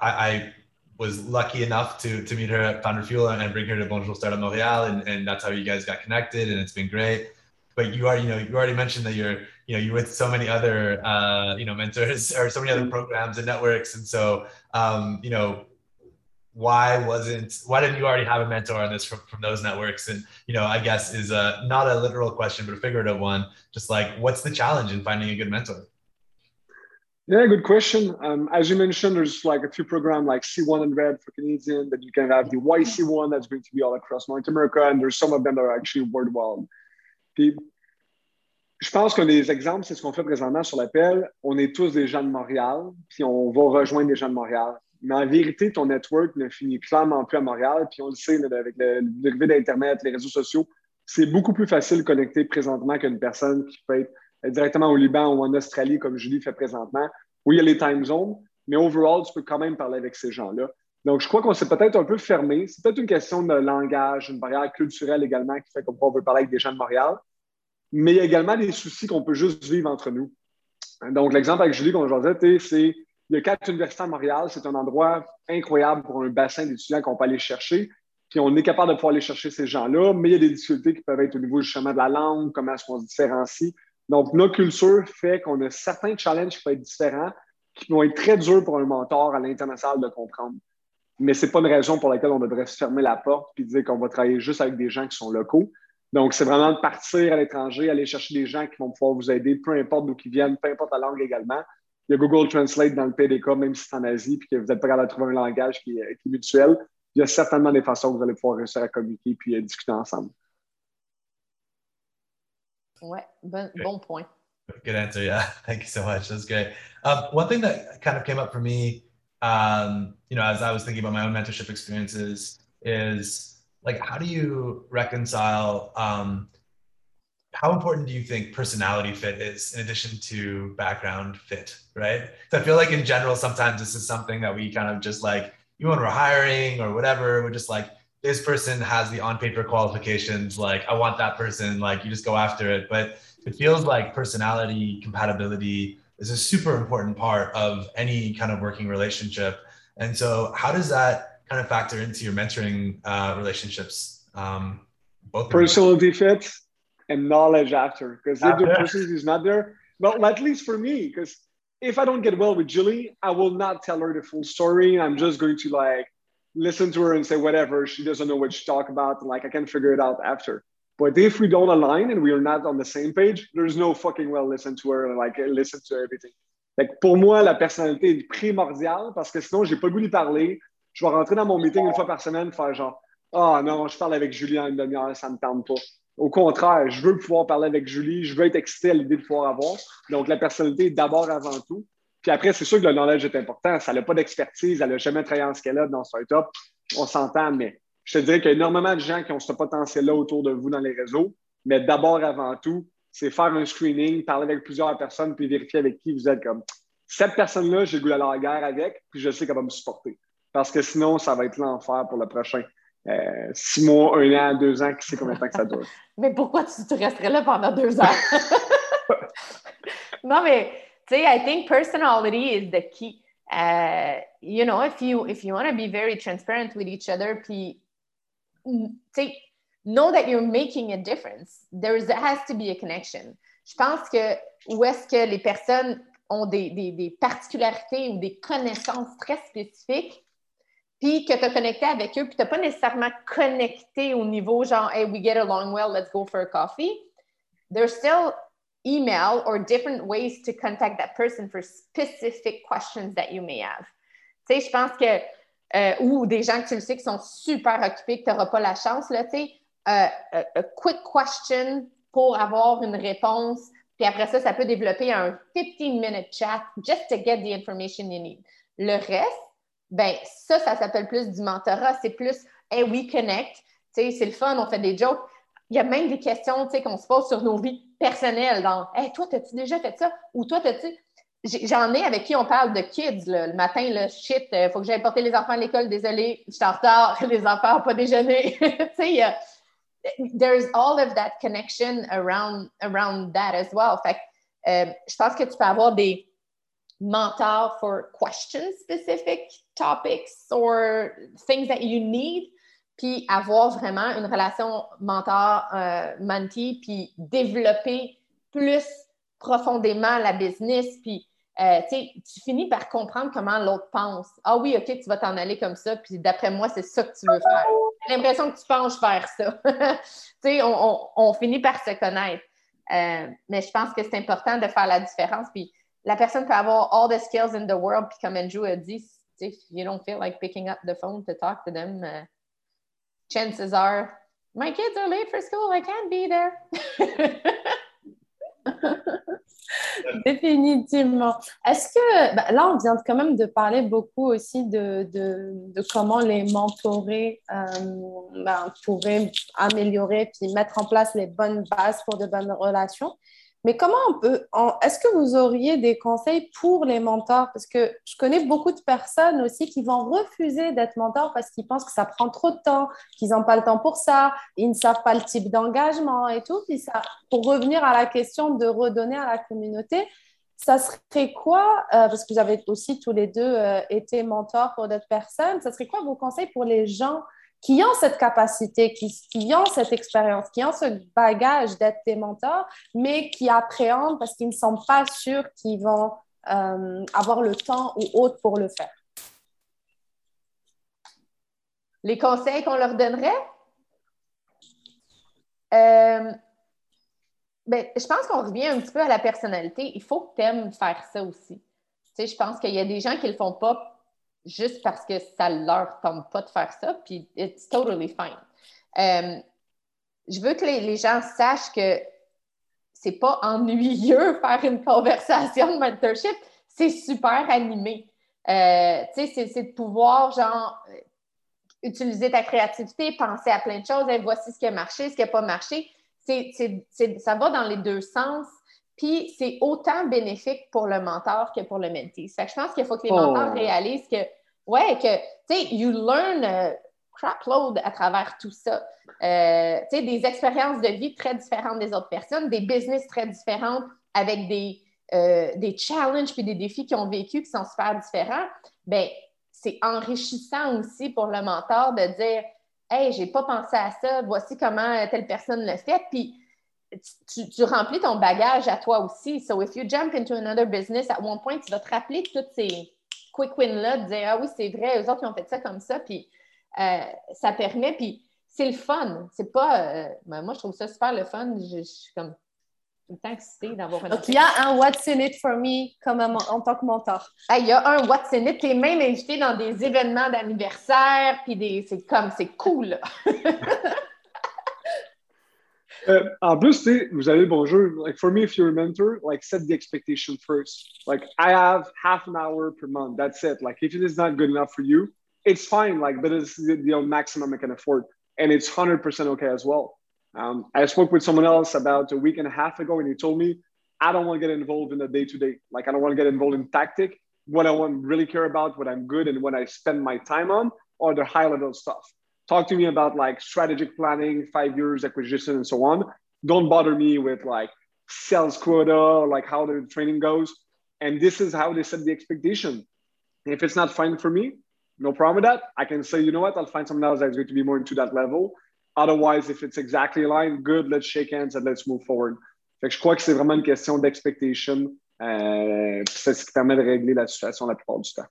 I, I was lucky enough to to meet her at Founder Fuel and bring her to Bonjour Startup Montreal, and, and that's how you guys got connected, and it's been great. But you are, you know, you already mentioned that you're, you know, you're with so many other, uh, you know, mentors or so many other programs and networks, and so, um, you know, why wasn't, why didn't you already have a mentor on this from, from those networks? And you know, I guess is a not a literal question, but a figurative one. Just like, what's the challenge in finding a good mentor? Yeah, good question. Um, as you mentioned, there's like a few programs like C100 for Canadian that you can have the YC1 that's going to be all across North America, and there's some of them that are actually. Puis, je pense qu'un des exemples, c'est ce qu'on fait présentement sur l'appel. On est tous des gens de Montréal, puis on va rejoindre des gens de Montréal. Mais en vérité, ton network ne finit clairement plus à Montréal, puis on le sait avec l'arrivée d'Internet, les réseaux sociaux, c'est beaucoup plus facile de connecter présentement qu'une personne qui peut être euh, directement au Liban ou en Australie, comme Julie fait présentement. Oui, il y a les time zones, mais overall, tu peux quand même parler avec ces gens-là. Donc, je crois qu'on s'est peut-être un peu fermé. C'est peut-être une question de langage, une barrière culturelle également qui fait qu'on veut parler avec des gens de Montréal. Mais il y a également des soucis qu'on peut juste vivre entre nous. Donc, l'exemple avec Julie, je disais, c'est a quatre universités à Montréal. C'est un endroit incroyable pour un bassin d'étudiants qu'on peut aller chercher. Puis on est capable de pouvoir aller chercher ces gens-là, mais il y a des difficultés qui peuvent être au niveau justement de la langue, comment est-ce qu'on se différencie. Donc, notre culture fait qu'on a certains challenges qui peuvent être différents, qui vont être très durs pour un mentor à l'international de comprendre. Mais ce n'est pas une raison pour laquelle on devrait se fermer la porte et dire qu'on va travailler juste avec des gens qui sont locaux. Donc, c'est vraiment de partir à l'étranger, aller chercher des gens qui vont pouvoir vous aider, peu importe d'où ils viennent, peu importe la langue également. Il y a Google Translate dans le PDK, même si c'est en Asie, puis que vous n'êtes pas capable de trouver un langage qui, est mutuel. Il y a certainement des façons que vous allez pouvoir réussir à communiquer puis à discuter ensemble. Ouais, bon, bon point. Good answer. Yeah. Thank you so much. That's great. Um, one thing that kind of came up for me, um, you know, as I was thinking about my own mentorship experiences is like, how do you reconcile, um, how important do you think personality fit is in addition to background fit, right? So I feel like in general, sometimes this is something that we kind of just like, even when we're hiring or whatever, we're just like, this person has the on paper qualifications. Like, I want that person. Like, you just go after it. But it feels like personality compatibility is a super important part of any kind of working relationship. And so, how does that kind of factor into your mentoring uh, relationships? Um, both personality fit and knowledge after, because if the person is not there, well, at least for me, because if I don't get well with Julie, I will not tell her the full story. I'm just going to like listen to her and say whatever. She doesn't know what she talk about. Like I can figure it out after. But if we don't align and we are not on the same page, there's no fucking well listen to her, like listen to everything. Like pour moi, la personnalité est primordiale parce que sinon, j'ai pas le goût d'y parler. Je vais rentrer dans mon meeting une fois par semaine, faire genre, ah oh, non, je parle avec Julie en une demi-heure, ça me tente pas. Au contraire, je veux pouvoir parler avec Julie, je veux être excité à l'idée de pouvoir avoir. Donc, la personnalité d'abord avant tout. Puis après, c'est sûr que le knowledge est important. Ça n'a pas d'expertise, elle n'a jamais travaillé en scale-up dans startup. On s'entend, mais je te dirais qu'il y a énormément de gens qui ont ce potentiel-là autour de vous dans les réseaux. Mais d'abord, avant tout, c'est faire un screening, parler avec plusieurs personnes, puis vérifier avec qui vous êtes comme cette personne-là, j'ai goût d'aller la guerre avec, puis je sais qu'elle va me supporter. Parce que sinon, ça va être l'enfer pour le prochain. Euh, six mois, un an, deux ans, qui sait combien de temps que ça dure. mais pourquoi tu te resterais là pendant deux ans? non, mais tu sais, I think personality is the key. Uh, you know, if you if you want to be very transparent with each other, puis say know that you're making a difference. There has to be a connection. Je pense que où est-ce que les personnes ont des, des, des, particularités ou des connaissances très spécifiques, puis que tu as connecté avec eux, puis tu n'as pas nécessairement connecté au niveau genre, hey, we get along well, let's go for a coffee. There's still email or different ways to contact that person for specific questions that you may have. Tu sais, je pense que euh, ou des gens que tu le sais qui sont super occupés, que tu n'auras pas la chance, là, tu sais, euh, euh, a quick question pour avoir une réponse. Puis après ça, ça peut développer un 15-minute chat just to get the information you need. Le reste, ben ça, ça s'appelle plus du mentorat. C'est plus, hey, we connect. Tu sais, c'est le fun, on fait des jokes. Il y a même des questions, tu sais, qu'on se pose sur nos vies personnelles. Dans, hey, toi, as-tu déjà fait ça? Ou toi, as-tu J'en ai avec qui on parle de kids le matin, là, shit, il euh, faut que j'aille porter les enfants à l'école, désolé, je suis en retard, les enfants n'ont pas déjeuné. tu sais, there's all of that connection around, around that as well. Fait euh, je pense que tu peux avoir des mentors for question specific topics or things that you need, puis avoir vraiment une relation mentor-mentee, euh, puis développer plus profondément la business, puis euh, tu finis par comprendre comment l'autre pense. Ah oui, OK, tu vas t'en aller comme ça, puis d'après moi, c'est ça que tu veux faire. J'ai l'impression que tu penches vers ça. on, on, finit par se connaître. Euh, mais je pense que c'est important de faire la différence. Puis la personne peut avoir all the skills in the world, puis comme Andrew a dit, if you don't feel like picking up the phone to talk to them, uh, chances are, my kids are late for school, I can't be there. Définitivement. Est-ce que, ben, là, on vient quand même de parler beaucoup aussi de, de, comment les mentorés euh, ben, pourraient améliorer puis mettre en place les bonnes bases pour de bonnes relations. Mais comment on peut, est-ce que vous auriez des conseils pour les mentors? Parce que je connais beaucoup de personnes aussi qui vont refuser d'être mentors parce qu'ils pensent que ça prend trop de temps, qu'ils n'ont pas le temps pour ça, ils ne savent pas le type d'engagement et tout. Puis ça, pour revenir à la question de redonner à la communauté, ça serait quoi, euh, parce que vous avez aussi tous les deux euh, été mentors pour d'autres personnes, ça serait quoi vos conseils pour les gens qui ont cette capacité, qui, ont cette expérience, qui ont ce bagage d'être des mentors, mais qui appréhendent parce qu'ils ne sont pas sûrs qu'ils vont euh, avoir le temps ou autre pour le faire. Les conseils qu'on leur donnerait? Euh, ben, je pense qu'on revient un petit peu à la personnalité. Il faut que tu aimes faire ça aussi. Tu sais, je pense qu'il y a des gens qui ne le font pas juste parce que ça leur tente pas de faire ça, puis it's totally fine. Euh, je veux que les, gens sachent que c'est pas ennuyeux faire une conversation de mentorship, c'est super animé. Euh, tu sais, c'est de pouvoir, genre, utiliser ta créativité, penser à plein de choses, et voici ce qui a marché, ce qui n'a pas marché. ça va dans les deux sens. Puis c'est autant bénéfique pour le mentor que pour le mentee. Fait que je pense qu'il faut que les oh. mentors réalisent que, ouais, que, tu sais, you learn a crapload à travers tout ça. Euh, tu sais, des expériences de vie très différentes des autres personnes, des business très différentes avec des, euh, des challenges puis des défis qu'ils ont vécu qui sont super différents. Bien, c'est enrichissant aussi pour le mentor de dire Hey, j'ai pas pensé à ça, voici comment telle personne le fait. Puis tu, remplis ton bagage à toi aussi. So if you jump into another business, at one point, tu vas te rappeler toutes ces quick wins-là, de dire Ah oui, c'est vrai, eux autres, ils ont fait ça comme ça. Puis euh, ça permet, puis c'est le fun. C'est pas. Euh, ben, moi, je trouve ça super le fun. je suis comme tout le temps excitée d'avoir un. Donc, il y a un What's in it for me comme en tant que mentor. il y a un What's in it. Tu es même invité dans des événements d'anniversaire, puis des... c'est comme, c'est cool. en plus, vous avez le. Like, for me, if you're a mentor, like, set the expectation first. Like, I have half an hour per month. That's it. Like, if it is not good enough for you, it's fine. Like, but it's the, the maximum I can afford. And it's 100% okay as well. Um, I spoke with someone else about a week and a half ago, and he told me, I don't want to get involved in the day to day. Like, I don't want to get involved in tactic. What I want really care about, what I'm good and what I spend my time on, are the high level stuff. Talk to me about like strategic planning, five years acquisition, and so on. Don't bother me with like sales quota, like how the training goes. And this is how they set the expectation. if it's not fine for me, no problem with that. I can say, you know what, I'll find someone else that's going to be more into that level. Otherwise, if it's exactly aligned, good, let's shake hands and let's move forward. Fait que je crois que c'est vraiment une question d'expectation. Euh, c'est ce qui permet de régler la situation la plupart du temps.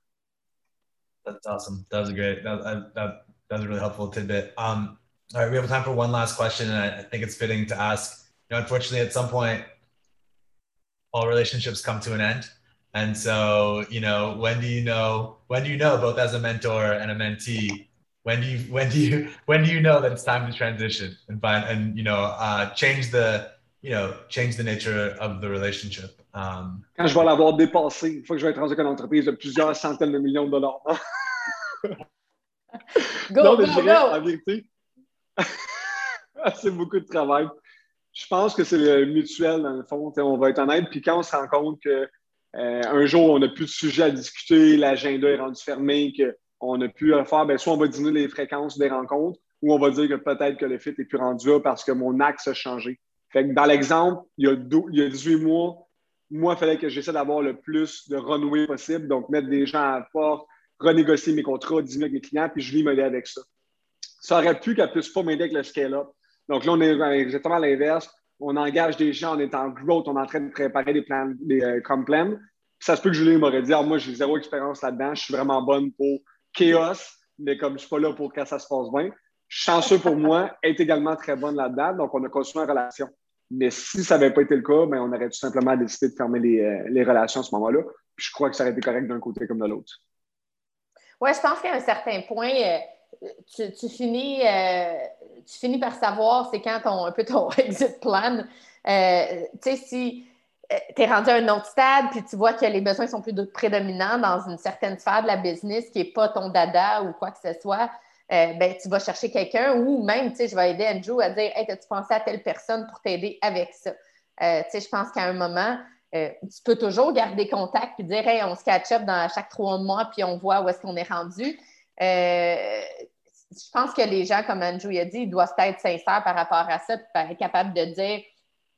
That's awesome. That was a great. That, that, that, was a really helpful tidbit. Um, all right, we have time for one last question, and I, I think it's fitting to ask. You know, unfortunately, at some point, all relationships come to an end. And so, you know, when do you know, when do you know both as a mentor and a mentee when do you when do you when do you know that it's time to transition and find and you know uh, change the you know change the nature of the relationship um, quand je vais l'avoir dépassé une fois que je vais être avec une entreprise de plusieurs centaines de millions de dollars go non, mais go, go. en vérité c'est beaucoup de travail je pense que c'est le mutuel dans le fond on va être honnête puis quand on se rend compte que euh, un jour on n'a plus de sujet à discuter l'agenda est rendu fermé que on a pu faire, ben, soit on va diminuer les fréquences des rencontres ou on va dire que peut-être que le fit est plus rendu là parce que mon axe a changé. Fait que dans l'exemple, il, y a il y a 18 mois, moi, il fallait que j'essaie d'avoir le plus de renouer possible, donc mettre des gens à la porte, renégocier mes contrats, diminuer avec mes clients, puis je lui m'aider avec ça. Ça aurait pu qu'elle puisse pas m'aider avec le scale-up. Donc là, on est exactement à l'inverse. On engage des gens, on est en growth, on est en train de préparer des plans, des euh, Ça se peut que Julie m'aurait dit, ah, moi, j'ai zéro expérience là-dedans, je suis vraiment bonne pour chaos, mais comme je ne suis pas là pour que ça se passe bien. Chanceux pour moi, est également très bonne là-dedans, donc on a construit une relation. Mais si ça n'avait pas été le cas, ben, on aurait tout simplement décidé de fermer les, euh, relations à ce moment-là. je crois que ça aurait été correct d'un côté comme de l'autre. Oui, je pense qu'à un certain point, euh, tu, finis, euh, tu finis par savoir c'est quand ton, un peu ton exit plan. tu sais, si euh, tu es rendu à un autre stade, puis tu vois que les besoins sont plus prédominants dans une certaine sphère de la business qui n'est pas ton dada ou quoi que ce soit, euh, ben, tu vas chercher quelqu'un ou même, tu sais, je vais aider Andrew à dire Hey, as-tu pensé à telle personne pour t'aider avec ça? Euh, tu sais, je pense qu'à un moment, tu peux toujours garder contact puis dire Hey, on se catch up dans chaque trois mois puis on voit où est-ce qu'on est rendu. je pense que les gens, comme Andrew a dit, ils doivent être sincères par rapport à ça puis être capables de dire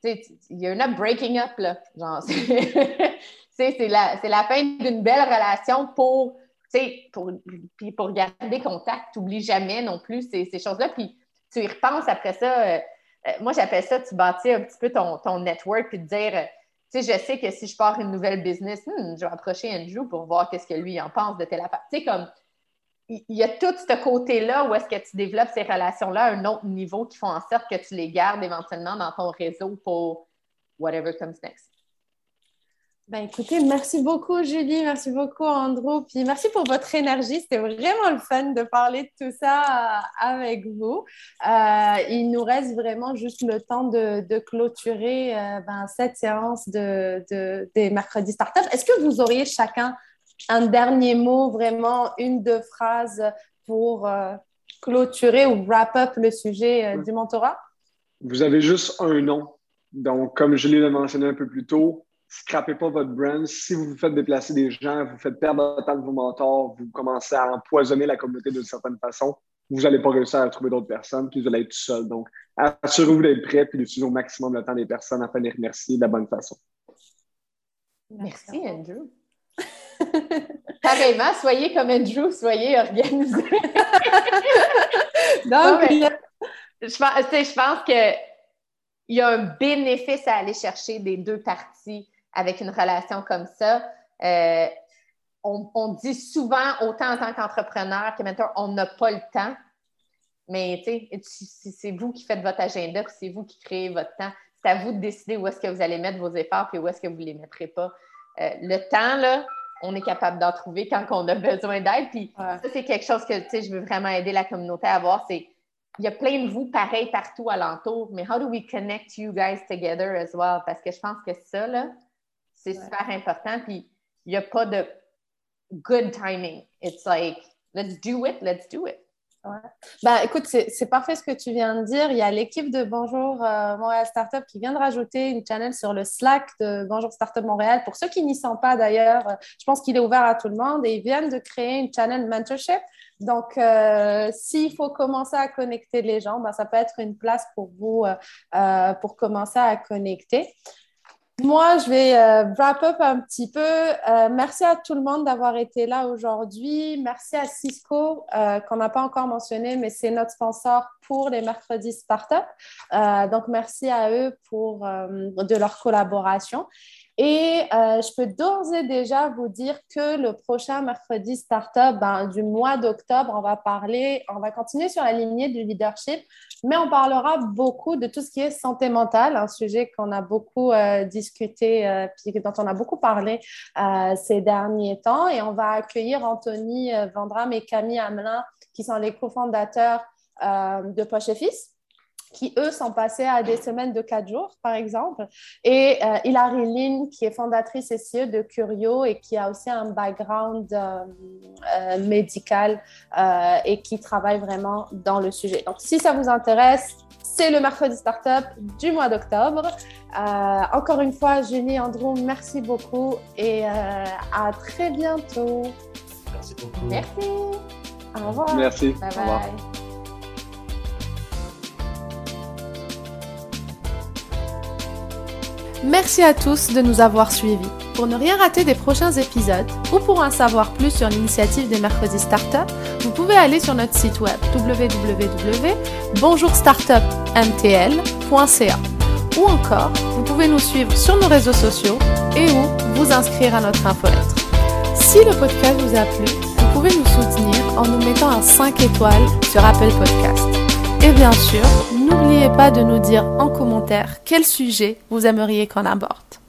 il y a un breaking up, là. Genre, c'est la, la, fin d'une belle relation pour pour, puis pour garder contact, n'oublie jamais non plus ces, choses-là. Puis tu y repenses après ça. Euh, euh, moi, j'appelle ça, tu bâtis un petit peu ton, ton network puis te dire, euh, sais, je sais que si je pars une nouvelle business, hmm, je vais approcher Andrew pour voir qu'est-ce que lui en pense de telle affaire. Tu sais, comme, il y a tout ce côté-là où est-ce que tu développes ces relations-là à un autre niveau qui font en sorte que tu les gardes éventuellement dans ton réseau pour whatever comes next. Ben, écoutez, merci beaucoup Julie, merci beaucoup Andrew, puis merci pour votre énergie. C'était vraiment le fun de parler de tout ça euh, avec vous. Euh, il nous reste vraiment juste le temps de, clôturer euh, ben, cette séance de, des mercredis startup. Est-ce que vous auriez chacun un dernier mot, vraiment une, deux phrases pour clôturer ou wrap up le sujet du mentorat? Vous avez juste un nom. Donc, comme Julie l'a mentionné un peu plus tôt, scrapez pas votre brand. Si vous vous faites déplacer des gens, vous faites perdre le temps de vos mentors, vous commencez à empoisonner la communauté d'une certaine façon, vous n'allez pas réussir à trouver d'autres personnes, puis vous allez être tout seul. Donc, assurez-vous d'être prêt puis d'utiliser au maximum le temps des personnes afin de les remercier de la bonne façon. Merci, Andrew. Pareillement, soyez comme Andrew, soyez organisé. Donc, je, je pense que il y a un bénéfice à aller chercher des deux parties avec une relation comme ça. Euh, on, dit souvent, autant en tant qu'entrepreneur que mentor, on n'a pas le temps. Mais c'est vous qui faites votre agenda, c'est vous qui créez votre temps. C'est à vous de décider où est-ce que vous allez mettre vos efforts et où est-ce que vous ne les mettrez pas. Euh, le temps, là, on est capable d'en trouver quand on a besoin d'aide. Puis ça, c'est quelque chose que je veux vraiment aider la communauté à avoir. C'est il y a plein de vous pareils partout alentour, mais how do we connect you guys together as well? Parce que je pense que ça, là, c'est super important. Puis il n'y a pas de good timing. It's like, let's do it, let's do it. Ouais. Bah, écoute, c'est parfait ce que tu viens de dire. Il y a l'équipe de Bonjour euh, Montréal Startup qui vient de rajouter une channel sur le Slack de Bonjour Startup Montréal. Pour ceux qui n'y sont pas d'ailleurs, je pense qu'il est ouvert à tout le monde et ils viennent de créer une channel mentorship. Donc, euh, s'il faut commencer à connecter les gens, bah, ça peut être une place pour vous euh, pour commencer à connecter. Moi, je vais euh, wrap up un petit peu. Euh, merci à tout le monde d'avoir été là aujourd'hui. Merci à Cisco, euh, qu'on n'a pas encore mentionné, mais c'est notre sponsor pour les mercredis startup. donc, merci à eux pour de leur collaboration. Et euh, je peux d'ores et déjà vous dire que le prochain mercredi startup ben, du mois d'octobre, on va parler, on va continuer sur la lignée du leadership, mais on parlera beaucoup de tout ce qui est santé mentale, un sujet qu'on a beaucoup euh, discuté, euh, dont on a beaucoup parlé ces derniers temps. Et on va accueillir Anthony Vandram et Camille Hamelin, qui sont les cofondateurs de Poche Fils qui, eux, sont passés à des semaines de quatre jours, par exemple. Et euh, Hilary Lynn, qui est fondatrice et CEO de Curio et qui a aussi un background euh, euh, médical et qui travaille vraiment dans le sujet. Donc, si ça vous intéresse, c'est le mercredi startup du mois d'octobre. encore une fois, Julie, Andrew, merci beaucoup et à très bientôt. Merci beaucoup. Merci. Au revoir. Merci. Bye bye. Au revoir. Merci à tous de nous avoir suivis. Pour ne rien rater des prochains épisodes ou pour en savoir plus sur l'initiative des mercredis startup, vous pouvez aller sur notre site web www.bonjourstartupmtl.ca ou encore vous pouvez nous suivre sur nos réseaux sociaux et ou vous inscrire à notre infolettre. Si le podcast vous a plu, vous pouvez nous soutenir en nous mettant un 5 étoiles sur Apple Podcast. Et bien sûr, n'oubliez pas de nous dire en commentaire quel sujet vous aimeriez qu'on aborde.